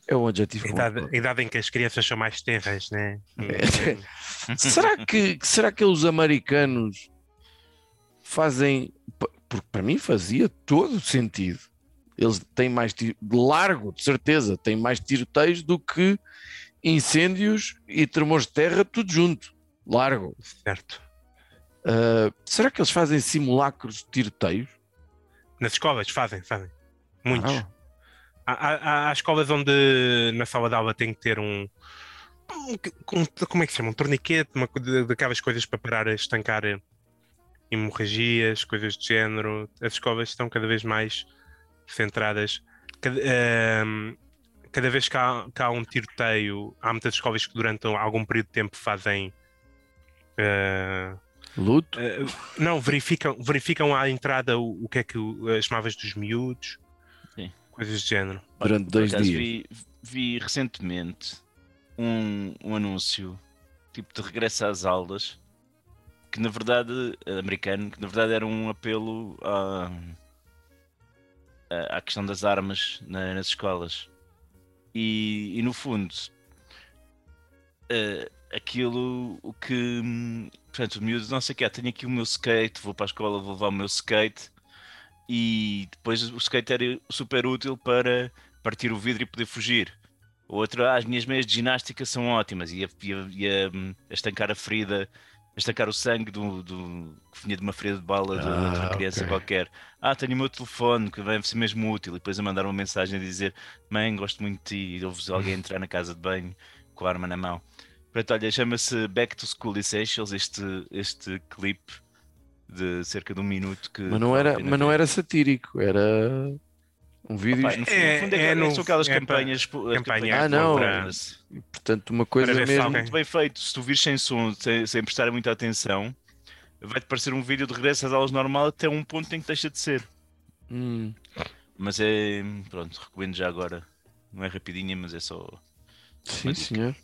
É um adjetivo. Idade, idade em que as crianças são mais tenras, né? É. será, que, será que os americanos fazem. Porque para mim fazia todo sentido. Eles têm mais tiro, largo, de certeza, têm mais tiroteios do que incêndios e tremores de terra, tudo junto. Largo. Certo. Uh, será que eles fazem simulacros de tiroteios? Nas escolas fazem, fazem. Muitos. Ah. Há, há, há, escolas onde na sala de aula tem que ter um, um como é que se chama? Um torniquete, uma, daquelas coisas para parar a estancar hemorragias, coisas do género. As escolas estão cada vez mais centradas. Cada, uh, cada vez que há, que há, um tiroteio, há muitas escolas que durante algum período de tempo fazem uh, Luto? Uh, não, verificam, verificam à entrada o, o que é que as malvas dos miúdos, Sim. coisas do género. Durante dois dias. Vi, vi recentemente um, um anúncio tipo de regresso às aulas que na verdade americano que na verdade era um apelo à, à questão das armas na, nas escolas e, e no fundo uh, aquilo o que portanto, o miúdo, não sei o que, tenho aqui o meu skate, vou para a escola, vou levar o meu skate e depois o skate era super útil para partir o vidro e poder fugir. Outra, ah, as minhas meias de ginástica são ótimas e a, e a, a, a estancar a ferida destacar o sangue do, do, que vinha de uma ferida de bala de, Ah, de uma criança ok. qualquer. Ah, tenho o meu telefone que vai ser mesmo útil. E depois a mandar uma mensagem a dizer: Mãe, gosto muito de ti. E ouves alguém entrar na casa de banho com a arma na mão. Portanto, olha, chama-se Back to School Essentials este, este clipe de cerca de um minuto que. Mas não era, mas não era satírico, era um vídeo. Opa, no, fundo- É- no fundo é, é é, no- são aquelas é pa- campanhas. as campanha campanhas Ah, não. contra- Portanto, uma coisa Para mesmo. muito bem feito. Se tu vires sem som, sem, sem prestar muita atenção, vai-te parecer um vídeo de regresso às aulas normal até um ponto em que deixa de ser. Hum, Mas é. Pronto, recomendo já agora. Não é rapidinha, mas é só. sim, senhor.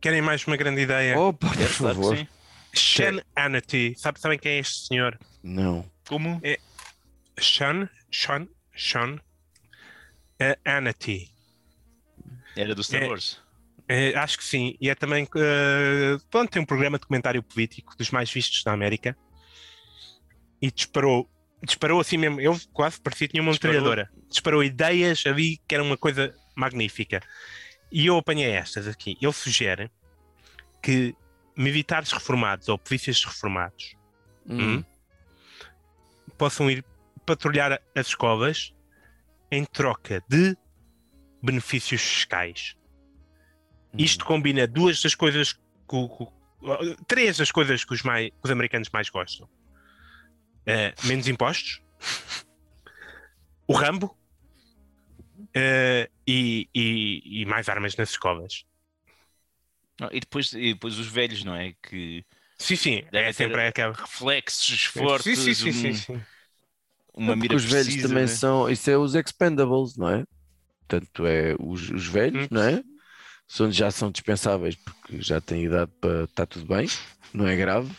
Querem mais uma grande ideia? Opa, por É, claro que favor. sim. Sean Hannity. Sabe, sabem quem é este senhor? Não. Como? Sean, Sean, Sean eh, Hannity. Era do Star É. Wars. Eh, acho que sim. E é também. eh, pronto, tem um programa de comentário político dos mais vistos na América. E disparou. Disparou assim mesmo. Eu quase parecia que tinha uma Disparou? metralhadora. Disparou ideias ali que era uma coisa magnífica. E eu apanhei estas aqui. Ele sugere que militares reformados ou polícias reformados Hum. possam ir patrulhar as escolas em troca de benefícios fiscais. Isto combina duas das coisas que, que três das coisas que os, mai- que os americanos mais gostam: Eh, menos impostos, o Rambo eh, e, e- e mais armas nas escolas. Ah, E depois, e depois os velhos, não é? Que Sim, sim, é sempre aquela. reflexos fortes, sim, sim, sim, um- sim. uma mira os velhos precisa, também né? são. Isso é os expendables, não é? Portanto, é os, os velhos, Hum. não é? São, já são dispensáveis porque já têm idade para estar tudo bem, não é grave.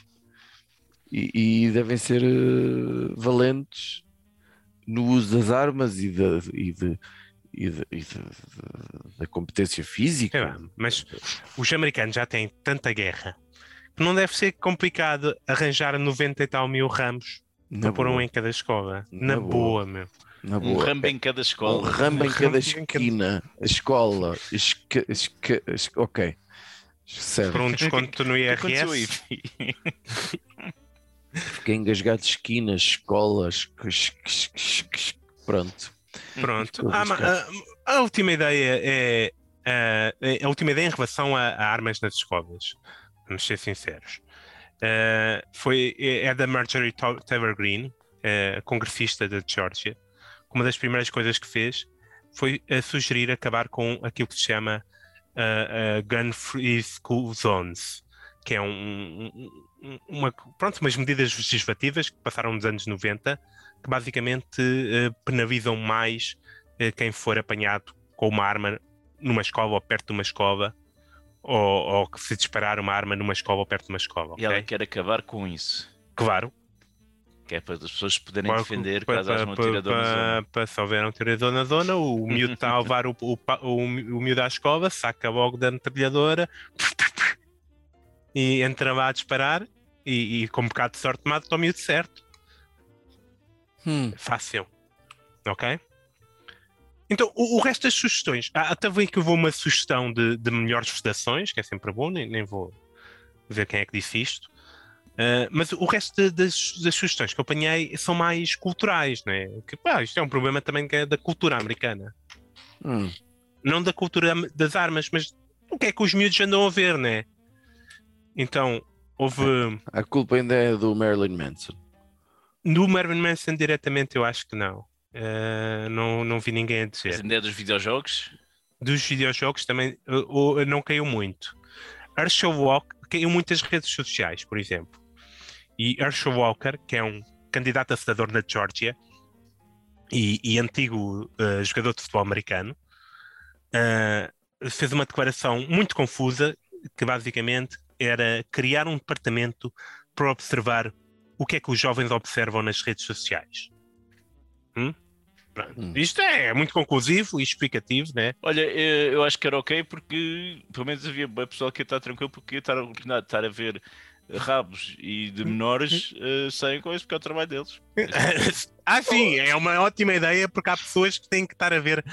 E, e devem ser eh, valentes no uso das armas e, da e, de, e, de- e de- de- da competência É, física. lá, mas os americanos já têm tanta guerra que não deve ser complicado arranjar 90 e tal mil ramos Na para pôr um em cada escola. Na Na, boa. boa, meu. na Um boa. rambo em cada Um escola. Um cada rambo em cada- esquina, a escola, esca, esca, esca- ok. Certo. Por um desconto no? IRS. Fiquei engasgado de esquinas, escolas, pronto. Pronto. Estou a Ah, a, a última ideia é, ah, é- a última ideia em relação a, a armas nas escolas. Vamos ser sinceros. Ah, foi, é é da Marjorie Ta- Taylor Greene, ah, congressista da Georgia. Uma das primeiras coisas que fez foi a sugerir acabar com aquilo que se chama ah, ah, Gun Free School Zones, que é um, um- um- uma, pronto, umas medidas legislativas que passaram nos anos 90 que basicamente eh, penalizam mais eh, quem for apanhado com uma arma numa escola ou perto de uma escola, ou, ou que se disparar uma arma numa escola ou perto de uma escola. E ela quer acabar com isso. Claro. Que é para as pessoas poderem defender para- caso haja um para- atirador na zona. para se houver um tirador na zona, o miúdo está a levar o, o, o, o miúdo à escola, saca logo da metralhadora e entra lá a disparar e, e com um bocado de sorte mata o miúdo certo. Hum, Fácil. Ok? Então, o, o resto das sugestões. Ah, até bem que eu vou uma sugestão de, de melhores vedações, que é sempre bom, nem, nem vou ver quem é que disse isto. Ah, mas o resto de- das, das sugestões que eu apanhei são mais culturais, não é? Que, pá, isto é um problema também que é da cultura americana. hum. Não da cultura das armas, mas o que é que os miúdos andam a ver, né? Então, houve. A culpa ainda é do Marilyn Manson. No Marilyn Manson diretamente, eu acho que não. Ah, não, não vi ninguém a dizer. Essa ideia dos videojogos? dos videojogos também uh, uh, não caiu muito. Herschel Walker caiu muitas redes sociais, por exemplo. E Herschel Walker, que é um candidato a senador na Geórgia e, e antigo uh, jogador de futebol americano, uh, fez uma declaração muito confusa que basicamente era criar um departamento para observar o que é que os jovens observam nas redes sociais. Hum? Hum. Isto é muito conclusivo e explicativo, né? Olha, eh, eu acho que era ok porque pelo menos havia pessoal que ia estar tranquilo porque ia estar, a- estar a ver rabos e de menores eh, sem coisa porque é o trabalho deles. ah, sim, é uma ótima ideia porque há pessoas que têm que estar a ver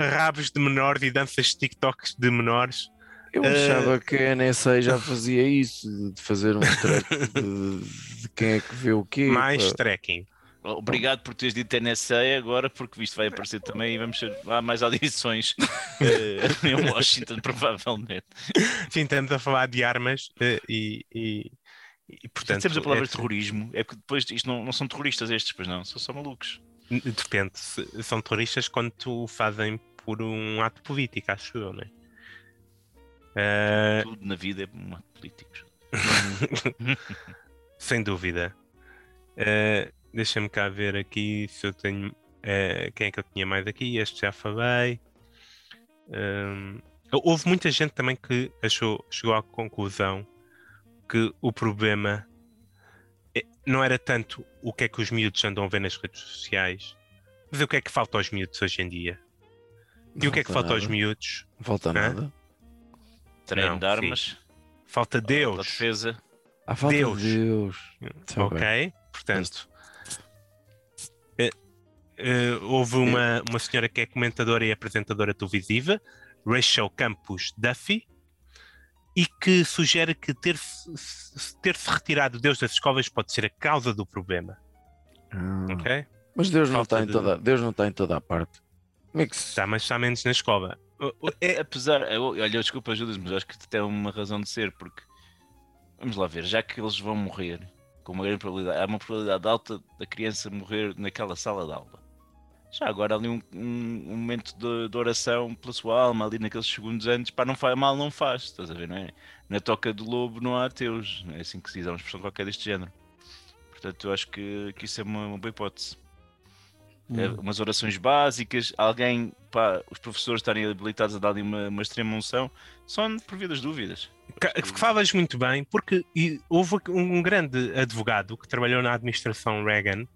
rabos de menores e danças de TikToks de menores Eu achava uh... que a NSA já fazia isso, de fazer um track de, de, quem é que vê o quê. Mais pá. tracking. Obrigado por teres dito NSA agora, porque isto vai aparecer também e vamos ter há mais audições uh, em Washington, provavelmente. Sim, estamos a falar de armas uh, e, e, e, portanto. Temos a palavra é... terrorismo, é porque depois isto não, não são terroristas estes, pois não, são só malucos. Depende, são terroristas quando o fazem por um ato político, acho eu, não é? Uh... Tudo na vida é um político. Sem dúvida. Uh, Deixa-me cá ver aqui se eu tenho. Uh, quem é que eu tinha mais aqui? Este já falei. Um, houve muita gente também que achou, chegou à conclusão que o problema não era tanto o que é que os miúdos andam a ver nas redes sociais, mas o que é que falta aos miúdos hoje em dia. Não e o que é que falta nada. aos miúdos? Não falta Hã? nada. Treino de armas. Sim. Falta Deus. Falta defesa. Ah, falta Deus. Deus. ok, bem. portanto, uh, houve uma, uma senhora que é comentadora e apresentadora televisiva, Rachel Campos Duffy, e que sugere que ter-se ter -se retirado Deus das escolas pode ser a causa do problema. Ah. Ok? Mas Deus não, está em toda, Deus não está em toda a parte. Como é que se... Está, mas está menos na escola. É, apesar, olha, desculpa, ajudas, mas acho que tem uma razão de ser, porque vamos lá ver, já que eles vão morrer com uma grande probabilidade, há uma probabilidade alta da criança morrer naquela sala de aula já agora ali um, um, um momento de, de, oração pela sua alma, ali naqueles segundos antes, para não faz, mal não faz, estás a ver, não é? Na toca do lobo não há ateus, é assim que se diz, uma expressão qualquer deste género. Portanto, eu acho que, que isso é uma, uma boa hipótese. É, umas orações básicas, alguém, pá, os professores estarem habilitados a dar ali uma, uma extrema unção, só por via das dúvidas. Falas muito bem, porque houve um grande advogado que trabalhou na administração Reagan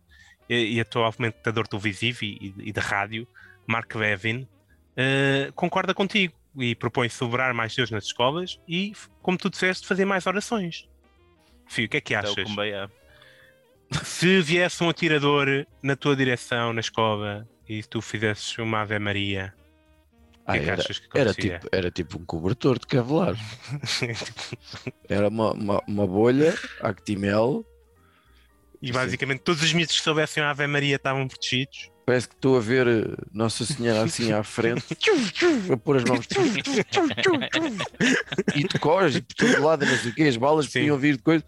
e, e atual comentador televisivo e, e, de rádio, Mark Bevin, uh, concorda contigo e propõe celebrar mais Deus nas escolas e, como tu disseste, fazer mais orações. Fio, o que é que então, achas? Se viesse um atirador na tua direção na escola e tu fizesses uma Ave Maria, ah, que é que era, que era, tipo, era tipo um cobertor de Kevlar. era uma, uma, uma bolha Actimel e basicamente todos os mitos que soubessem a Ave Maria estavam protegidos. Parece que estou a ver eh, Nossa Senhora assim à frente, a pôr as mãos e de cores, e por todo lado, não sei o quê, as balas Sim. podiam vir de coisa.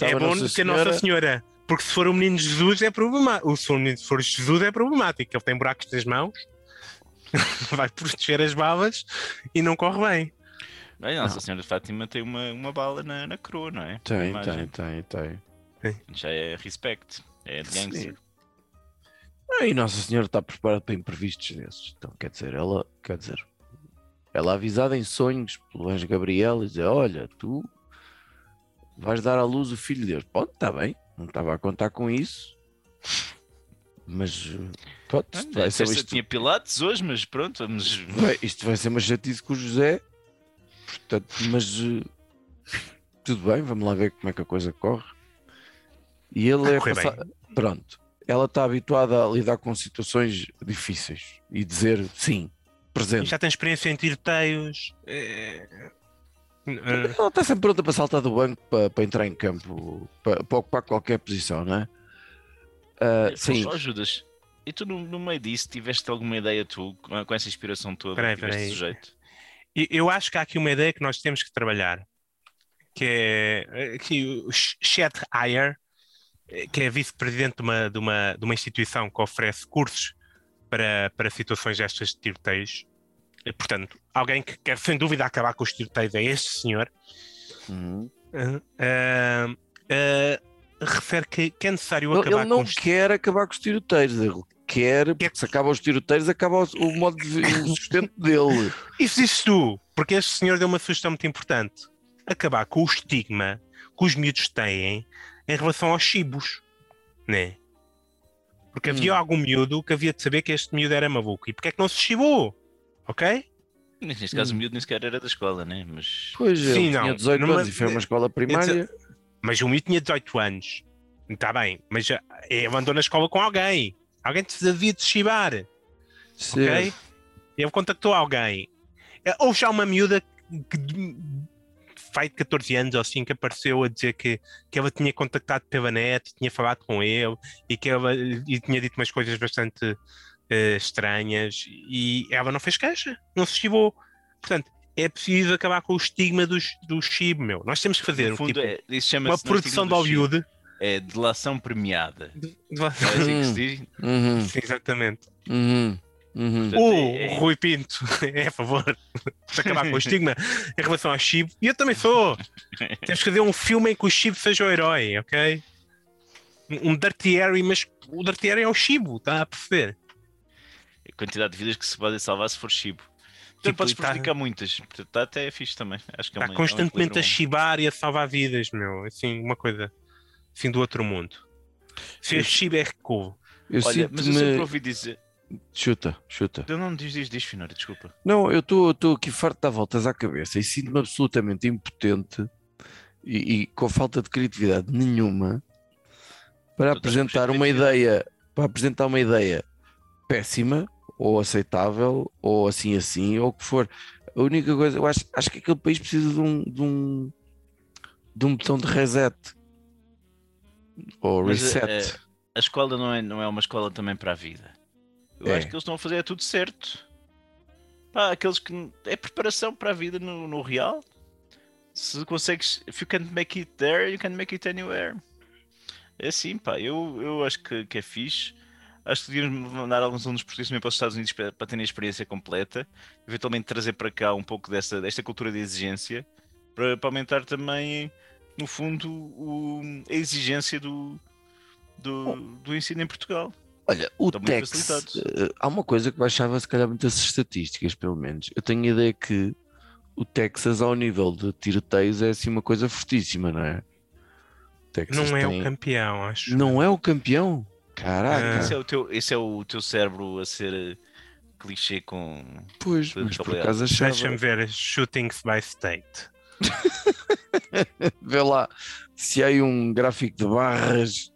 É bom Nossa que a Nossa Senhora, porque se for o menino Jesus é problemático. Se for, se for Jesus é problemático, ele tem buracos nas mãos, vai proteger as balas e não corre bem. Bem, Nossa não. Senhora de Fátima tem uma, uma bala na, na coroa, não é? Tem, tem, tem, tem. Já é respect, é de gangster. Ah, e Nossa Senhora está preparada para imprevistos desses. Então, quer dizer, ela, quer dizer, ela avisada em sonhos pelo anjo Gabriel e dizer: Olha, tu vais dar à luz o filho de Deus. Pode, está bem, não estava a contar com isso, mas pronto, isto vai ser. Isto... tinha Pilates hoje, mas pronto, vamos. Vai, isto vai ser uma chatice com o José, portanto, mas tudo bem, vamos lá ver como é que a coisa corre. E ele é passa... pronto. Ela está habituada a lidar com situações difíceis e dizer sim, presente. já tem experiência em tiroteios. É... Ela está sempre pronta para saltar do banco para, para entrar em campo, para, para, ocupar qualquer posição, não é? Uh, sim. Só ajudas. E tu, no, no, meio disso, tiveste alguma ideia tu, com essa inspiração toda, peraí, peraí. sujeito? Eu acho que há aqui uma ideia que nós temos que trabalhar, que é que o Chet Ayer que é vice-presidente de uma, de, uma, de uma instituição que oferece cursos para, para situações destas de tiroteios. E, portanto, alguém que quer sem dúvida acabar com os tiroteios é este senhor. Uhum. Uh, uh, refere que, que, é necessário ele, acabar ele não com quer acabar com os tiroteios, ele quer, porque se acaba os tiroteios, acaba o, o modo de o sustento dele. Isso dizes tu, porque este senhor deu uma sugestão muito importante: acabar com o estigma que os miúdos têm em relação aos chibos, né? Porque hum. havia algum miúdo que havia de saber que este miúdo era maluco. E porque é que não se chibou? Ok? Neste caso, hum. o miúdo nem sequer era da escola, né? Mas... Pois, Sim, ele não. tinha 18 Numa... anos e foi uma escola primária. Mas o miúdo tinha 18 anos. Está bem, mas já, ele andou na escola com alguém. Alguém te havia de chibar. Sim. Ok? Ele contactou alguém. Ou já uma miúda que de 14 anos ou assim que apareceu a dizer que, que ela tinha contactado pela net, tinha falado com ele e que ela e tinha dito umas coisas bastante uh, estranhas e ela não fez queixa, não se chibou. Portanto, é preciso acabar com o estigma do, do chib, meu. Nós temos que fazer fundo, tipo, é, uma produção de Hollywood. É delação premiada. De, de... É assim que se diz? Uhum. Sim, exatamente. Uhum. Uhum. O é... Rui Pinto é a favor de acabar com o estigma em relação ao Chibo. E eu também sou. Temos que fazer um filme em que o Chibo seja o herói, ok? Um Dirty Harry, mas o Dirty Harry é o Chibo, está a perceber? A quantidade de vidas que se podem salvar se for Chibo. Então tipo, podes tá... prejudicar muitas, está até fixe também. Acho que é está constantemente é um a chibar e a salvar vidas, meu. Assim, uma coisa assim do outro mundo. Se a Chibo é recuo. Eu Olha, mas eu sempre ouvi dizer Chuta, chuta. Eu não diz, diz, diz, Finório, desculpa. Não, eu estou aqui farto de dar voltas à cabeça e sinto-me absolutamente impotente e, e, com falta de criatividade nenhuma para apresentar uma ideia, para apresentar uma ideia péssima ou aceitável ou assim assim ou o que for. A única coisa, eu acho, acho que aquele país precisa de um, de um, de um botão de reset ou reset. Mas, a, a escola não é, não é uma escola também para a vida. Eu é. acho que eles estão a fazer é tudo certo. Pá, aqueles que. É preparação para a vida no, no real. Se consegues. If you can't make it there, you can make it anywhere. É assim, pá. Eu, eu acho que, que é fixe. Acho que devíamos mandar alguns alunos portugueses também para os Estados Unidos para, para terem a experiência completa. Eventualmente trazer para cá um pouco dessa, desta cultura de exigência. Para, para aumentar também, no fundo, o, a exigência do, do, do ensino em Portugal. Olha, o Tex, uh, há uma coisa que baixava se calhar muitas estatísticas, pelo menos. Eu tenho a ideia que o Texas, ao nível de tiroteios, é assim uma coisa fortíssima, não é? Texas não é o campeão, acho. Não é o campeão? Caraca. Esse, é o teu, esse é o teu cérebro a ser eh, clichê com. Pois, mas por acaso achava... Deixa-me ver shootings by state. Vê lá se há aí um gráfico de barras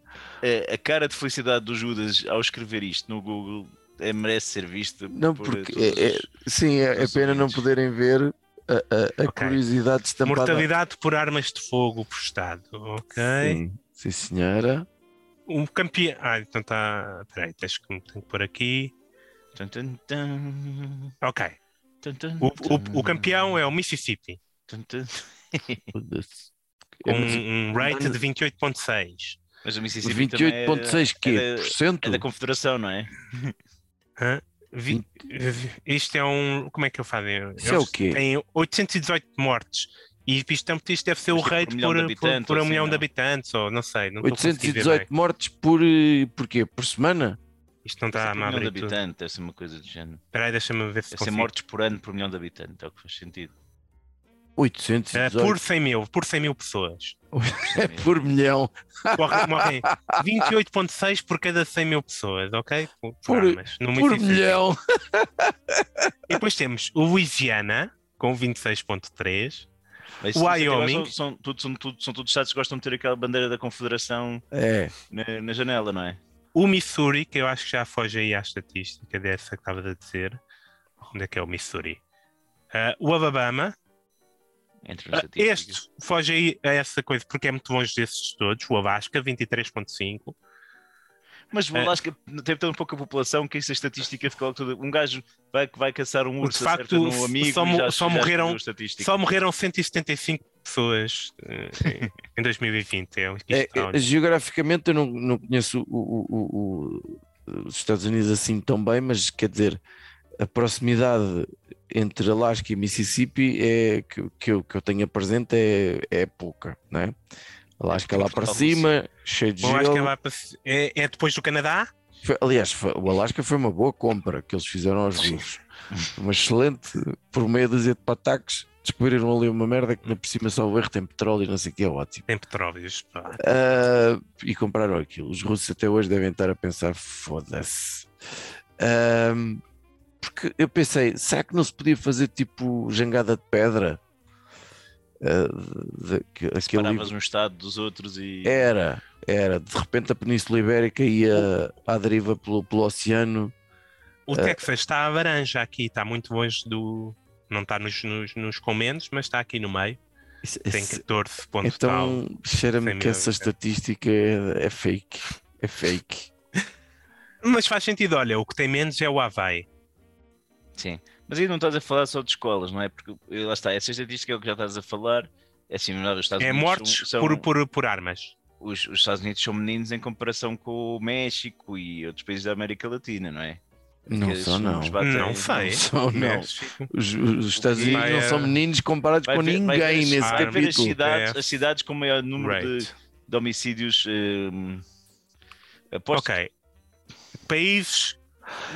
a, cara de felicidade do Judas ao escrever isto no Google é, merece ser vista. Não, porque é, é, sim, é, é pena não poderem ver a, a, a okay. curiosidade estampada. Mortalidade por armas de fogo por Estado, ok? Sim, sim senhora. Um campeão. Ah, então está. Peraí, tens que, tenho que pôr aqui. Tum, tum, tum. Ok. O, o, o, campeão é o Mississippi. Com um rate de 28,6. Mas o Mississippi 28,6 que é, por cento? É da Confederação, não é? Hã? Vi, isto é um. Como é que eu faço? Isso é o quê? Tem 818 mortes. E isto, isto deve ser o rate por, por, por, por um assim, milhão de habitantes, ou não sei. Não 818 mortes por. Eh, por quê? Por semana? Isto não está a abrir. Por milhão de habitantes, deve ser uma coisa do género. Espera aí, deixa-me ver se Deve ser mortes por ano por milhão de habitantes, é o que faz sentido. 818? Uh, por 100 mil, por 100 mil pessoas. é por milhão. Morrem 28,6 por cada 100 mil pessoas, ok? Por, por, armas, por milhão. E depois temos o Louisiana com 26,3. O Wyoming. São, são, tudo, são, tudo, são todos estados que gostam de ter aquela bandeira da Confederação é. na, na janela, não é? O Missouri, que eu acho que já foge aí à estatística dessa que estava a dizer. Onde é que é o Missouri? Uh, o Alabama, os Este foge aí a essa coisa, porque é muito longe desses todos. O Alasca, 23,5. Mas Alasca é. tem tão pouca população que essa estatística ficou toda. Um gajo vai, vai caçar um urso, de facto, um amigo só, já, só, já morreram, só morreram 175 pessoas uh, em 2020. É, é, é, geograficamente eu não, não conheço o, o, o, os Estados Unidos assim tão bem, mas quer dizer, a proximidade entre Alasca e Mississippi é, que, que, eu, que eu tenho presente é, é pouca, não é? Alasca é lá para cima, cheio de gelo. É, para, é, é, depois do Canadá? Foi, aliás, foi, o Alasca foi uma boa compra que eles fizeram aos russos. uma excelente, por meia dúzia de pataques, descobriram ali uma merda que na por cima só o erro tem petróleo e não sei o que é ótimo. Tem petróleo, uh, E compraram aquilo. Os russos até hoje devem estar a pensar: foda-se. Uh, porque eu pensei, será que não se podia fazer tipo jangada de pedra? Uh, que, Separavas um estado dos outros e. Era, era. De repente a Península Ibérica ia à deriva pelo, pelo oceano. O uh, Texas está a laranja aqui, está muito longe do. Não está nos, nos, nos comentos, mas está aqui no meio. Isso- Tem esse- 14 pontos então, cheira-me que essa é. estatística é, é fake. É fake. Mas faz sentido, olha, o que tem menos é o Havaí. Sim. Mas aí não estás a falar só de escolas, não é? Porque eh, lá está, essa estatística é o que já estás a falar. É assim, os Estados É Unidos mortes são, são- por, por, por armas. os, os Estados Unidos são meninos em comparação com o México e outros países da América Latina, não é? Não são, não. batem- Não sei. Não são, não. Os, os Estados? Unidos não Vai, são eh, meninos comparados com ver- ninguém ver nesse vai ver as capítulo. cidades, É. as cidades com maior número de, Right. de homicídios. hum, aposto Ok. Países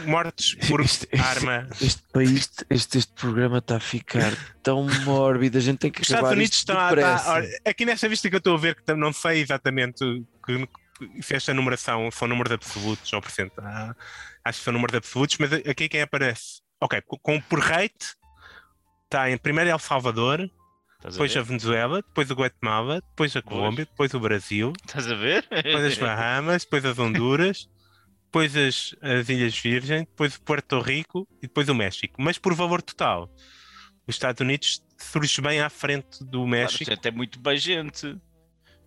mortos por Isto- isto- arma. Este país, este, este programa está a ficar tão mórbido. A gente tem que Os Estados Unidos estão a. tá- aqui nesta vista que eu estou a ver, que não sei exatamente que, se esta numeração são números absolutos ou porcento. ah, acho que são números absolutos, mas aqui quem aparece? Ok, com, com- por rate está em primeiro El Salvador, Estás a depois a ver? Venezuela, depois o Guatemala, depois a Colômbia, depois o Brasil, Estás a ver? depois as Bahamas, depois as Honduras, depois as, as Ilhas Virgem, depois o Puerto Rico e depois o México. Mas por valor total, os Estados Unidos surge bem à frente do Claro, México, portanto, é muito bem gente.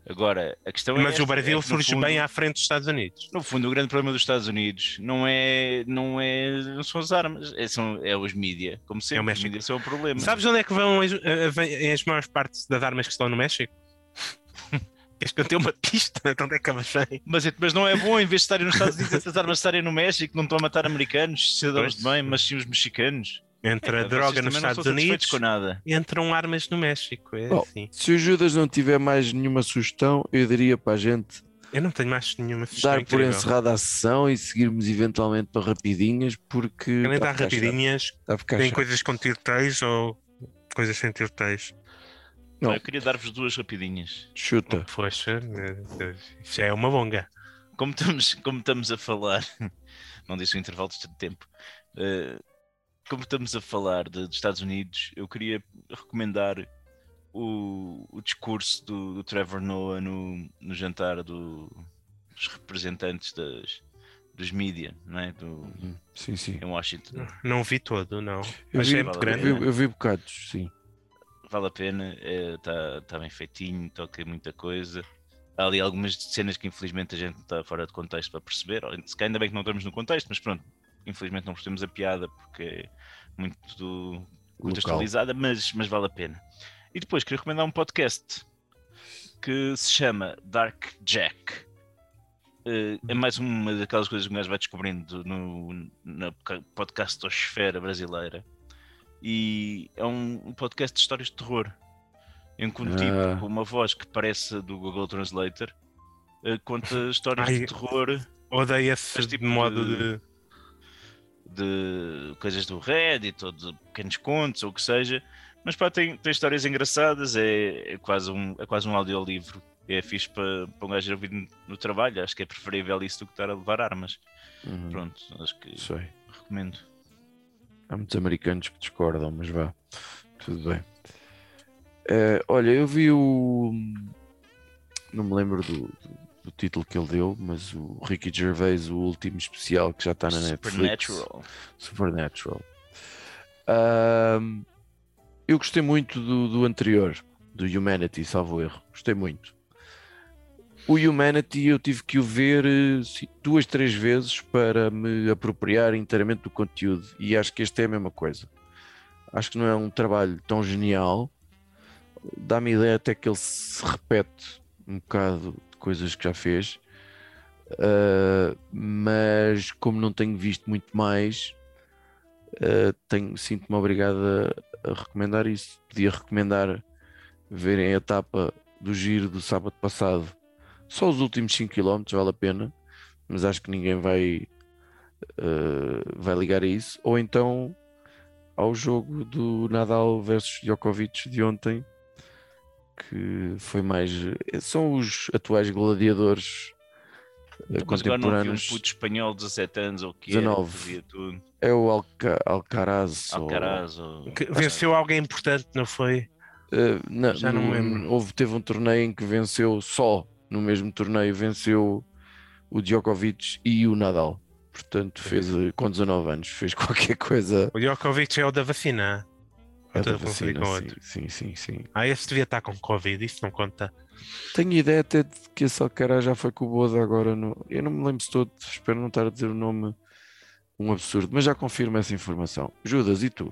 Agora, a questão é. mas o Brasil é surge fundo- bem à frente dos Estados Unidos. No fundo, o grande problema dos Estados Unidos não é, não é, não são as armas, é, são, é os mídia, como sempre. os México. mídia são o problema. Sabes onde é que vão as, vêm as maiores partes das armas que estão no México? Queres que eu tenha uma pista de onde é que elas vêm? Mas, é- mas não é bom, em vez de estarem nos Estados Unidos, essas armas estarem no México, não estão a matar americanos, cidadãos de bem, mas sim os mexicanos. Entra É, vocês droga nos Estados Unidos, com nada. entram armas no México. É Oh. assim. Se o Judas não tiver mais nenhuma sugestão, eu diria para a gente Eu não tenho mais nenhuma sugestão dar por incrível. encerrada a sessão e seguirmos eventualmente para rapidinhas, porque Querem está a dar rapidinhas, a tem chato. coisas com tiroteios ou coisas sem tiroteios? Não. Eu queria dar-vos duas rapidinhas. Chuta. Poxa, isso já é uma bonga. Como estamos, como estamos a falar, não disse o intervalo de tempo, eh, como estamos a falar de- dos Estados Unidos, eu queria recomendar o, o discurso do, do Trevor Noah no, no jantar do- dos representantes das, dos mídia, não é? Do, Sim, sim. em Washington. Não vi todo, não. Eu Mas vi, é muito grande. eu, vi- eu vi bocados, sim. Vale a pena, está tá bem feitinho, toca muita coisa. Há ali algumas cenas que infelizmente a gente está fora de contexto para perceber. Se calhar ainda bem que não estamos no contexto, mas pronto, infelizmente não percebemos a piada porque é muito contextualizada, mas, mas vale a pena. E depois queria recomendar um podcast que se chama Dark Jack. Eh, É mais uma daquelas coisas que um gajo vai descobrindo no, na podcastosfera brasileira. E é um, podcast de histórias de terror. Em que um Ah. tipo com uma voz que parece do Google Translator eh, conta histórias Ai. de terror Odeio esse tipo modo de- de. de coisas do Reddit ou de pequenos contos ou o que seja, mas pá, tem, tem histórias engraçadas, é, é quase um, é quase um audiolivro. É fixe para, para um gajo ouvir no, no trabalho, acho que é preferível isso do que estar a levar armas. Uhum, Pronto, acho que Sei. recomendo. Há muitos americanos que discordam, mas vá. Tudo bem. Eh, olha, eu vi o. Não me lembro do, do- do título que ele deu, mas o Ricky Gervais, o último especial que já está na Netflix. Supernatural. Supernatural. Ahm, eu gostei muito do, do anterior, do Humanity, salvo erro. Gostei muito. O Humanity eu tive que o ver eh, duas, três vezes para me apropriar inteiramente do conteúdo. E acho que este é a mesma coisa. Acho que não é um trabalho tão genial. Dá-me ideia até que ele se repete um bocado de coisas que já fez. Uh, mas como não tenho visto muito mais, uh, sinto-me obrigado a, a recomendar isso. Podia recomendar verem a etapa do giro do sábado passado, só os últimos 5 km vale a pena, mas acho que ninguém vai, uh, vai ligar a isso. Ou então ao jogo do Nadal versus Djokovic de ontem, que foi mais. São os atuais gladiadores eh, Mas agora não vi um contemporâneos. puto espanhol de 17 anos ou o que 19. era, que fazia tudo. É o Alca Alcaraz. Alcaraz ou... Que venceu alguém importante, não foi? Não, Já não no- lembro. Houve, teve um torneio em que venceu só no mesmo torneio, venceu o Djokovic e o Nadal. Portanto, fez eh, com 19 anos, fez qualquer coisa. O Djokovic é o da vacina. É da vacina, sim, sim, sim, sim. Ah, esse devia estar com Covid, isso não conta. Tenho ideia até de que esse Alcaraz já foi com o Boda agora. No... Eu não me lembro se todo, espero não estar a dizer o nome um absurdo, mas já confirmo essa informação. Judas, e tu?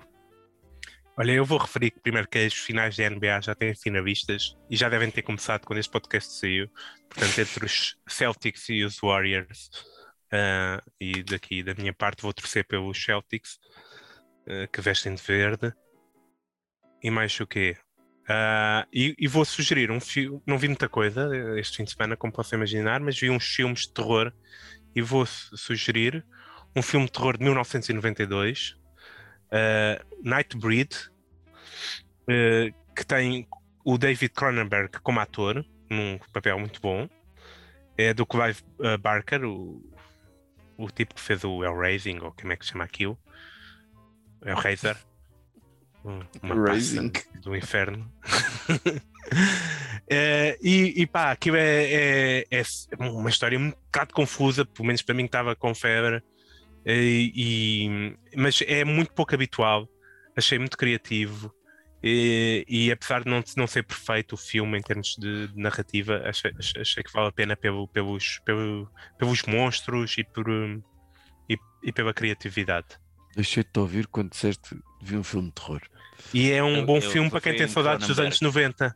Olha, eu vou referir que primeiro que as finais da NBA já têm finalistas e já devem ter começado quando este podcast saiu. Portanto, entre os Celtics e os Warriors, ah, e daqui da minha parte vou torcer pelos Celtics, ah, que vestem de verde. E mais o quê? Ah, e, e vou sugerir um filme, não vi muita coisa este fim de semana, como posso imaginar, mas vi uns filmes de terror e vou su- sugerir um filme de terror de 1992, uh, Nightbreed, uh, que tem o David Cronenberg como ator, num papel muito bom. É do Clive uh, Barker, o, o tipo que fez o Hellraising, ou como é que se chama aquilo? Hellraiser. Um- Uma Raising. do inferno. Eh, e, e pá, aquilo é, é- é uma história um bocado confusa, pelo menos para mim que estava com febre, e, e- mas é muito pouco habitual. Achei muito criativo. E, e apesar de não, não ser perfeito o filme em termos de, de narrativa, achei, achei- que vale a pena pelo- pelos, pelo- pelos monstros e, por, hum, e, e pela criatividade. Deixei-te ouvir quando disseste vi um filme de terror. E é um Eu- bom eu filme para quem tem em saudades dos anos 90.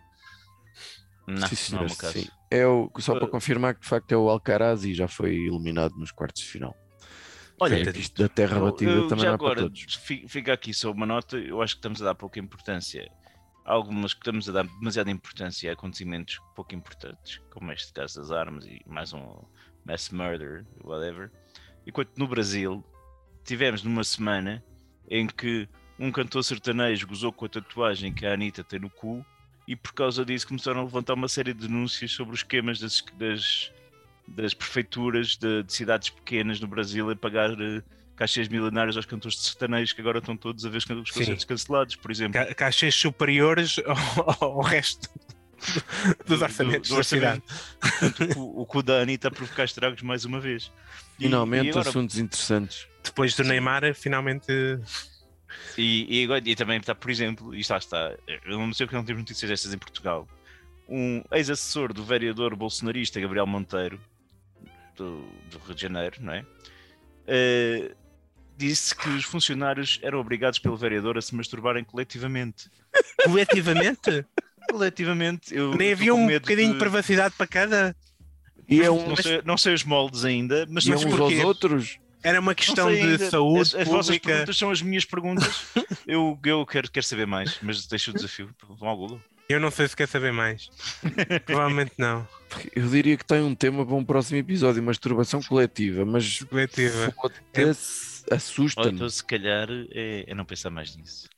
Não, Sim, não é o caso. sim. É o, só para confirmar que de facto é o Alcaraz e já foi eliminado nos quartos de final. Olha, isto da terra batida eu também já é agora, fica aqui só uma nota, eu acho que estamos a dar pouca importância. Algumas que estamos a dar demasiada importância a acontecimentos pouco importantes, como este caso das armas e mais um mass murder, whatever. Enquanto no Brasil tivemos numa semana em que um cantor sertanejo gozou com a tatuagem que a Anitta tem no cu e por causa disso começaram a levantar uma série de denúncias sobre os esquemas das, das, das prefeituras de, de cidades pequenas no Brasil a pagar eh, caixas milionárias aos cantores de sertanejos que agora estão todos a ver os concertos cancelados, por exemplo. Ca- Caixas superiores ao, ao resto dos Do- orçamentos do da cidade. Portanto, o, o cu da Anitta a provocar estragos mais uma vez. E- Finalmente e agora- assuntos interessantes. Depois do Neymar, finalmente. E, e, agora- e também está, por exemplo, e está, está, eu não sei porque não temos notícias destas em Portugal, um ex-assessor do vereador bolsonarista Gabriel Monteiro, do, do Rio de Janeiro, não é? Eh, disse que os funcionários eram obrigados pelo vereador a se masturbarem coletivamente. Coletivamente? Coletivamente, eu Nem havia um bocadinho de privacidade para cada. E é não, um, sei, não sei os moldes ainda, mas, e é uns aos outros. Era uma Não questão de ainda. saúde As, as vossas perguntas são as minhas perguntas. eu eu quero, quero saber mais, mas deixo o desafio. Vão ao Google. Eu não sei se quer saber mais. Provavelmente não. Eu diria que tem um tema para um próximo episódio, masturbação coletiva, mas Coletiva. Ou assusta-me. então, se calhar, é, é não pensar mais nisso.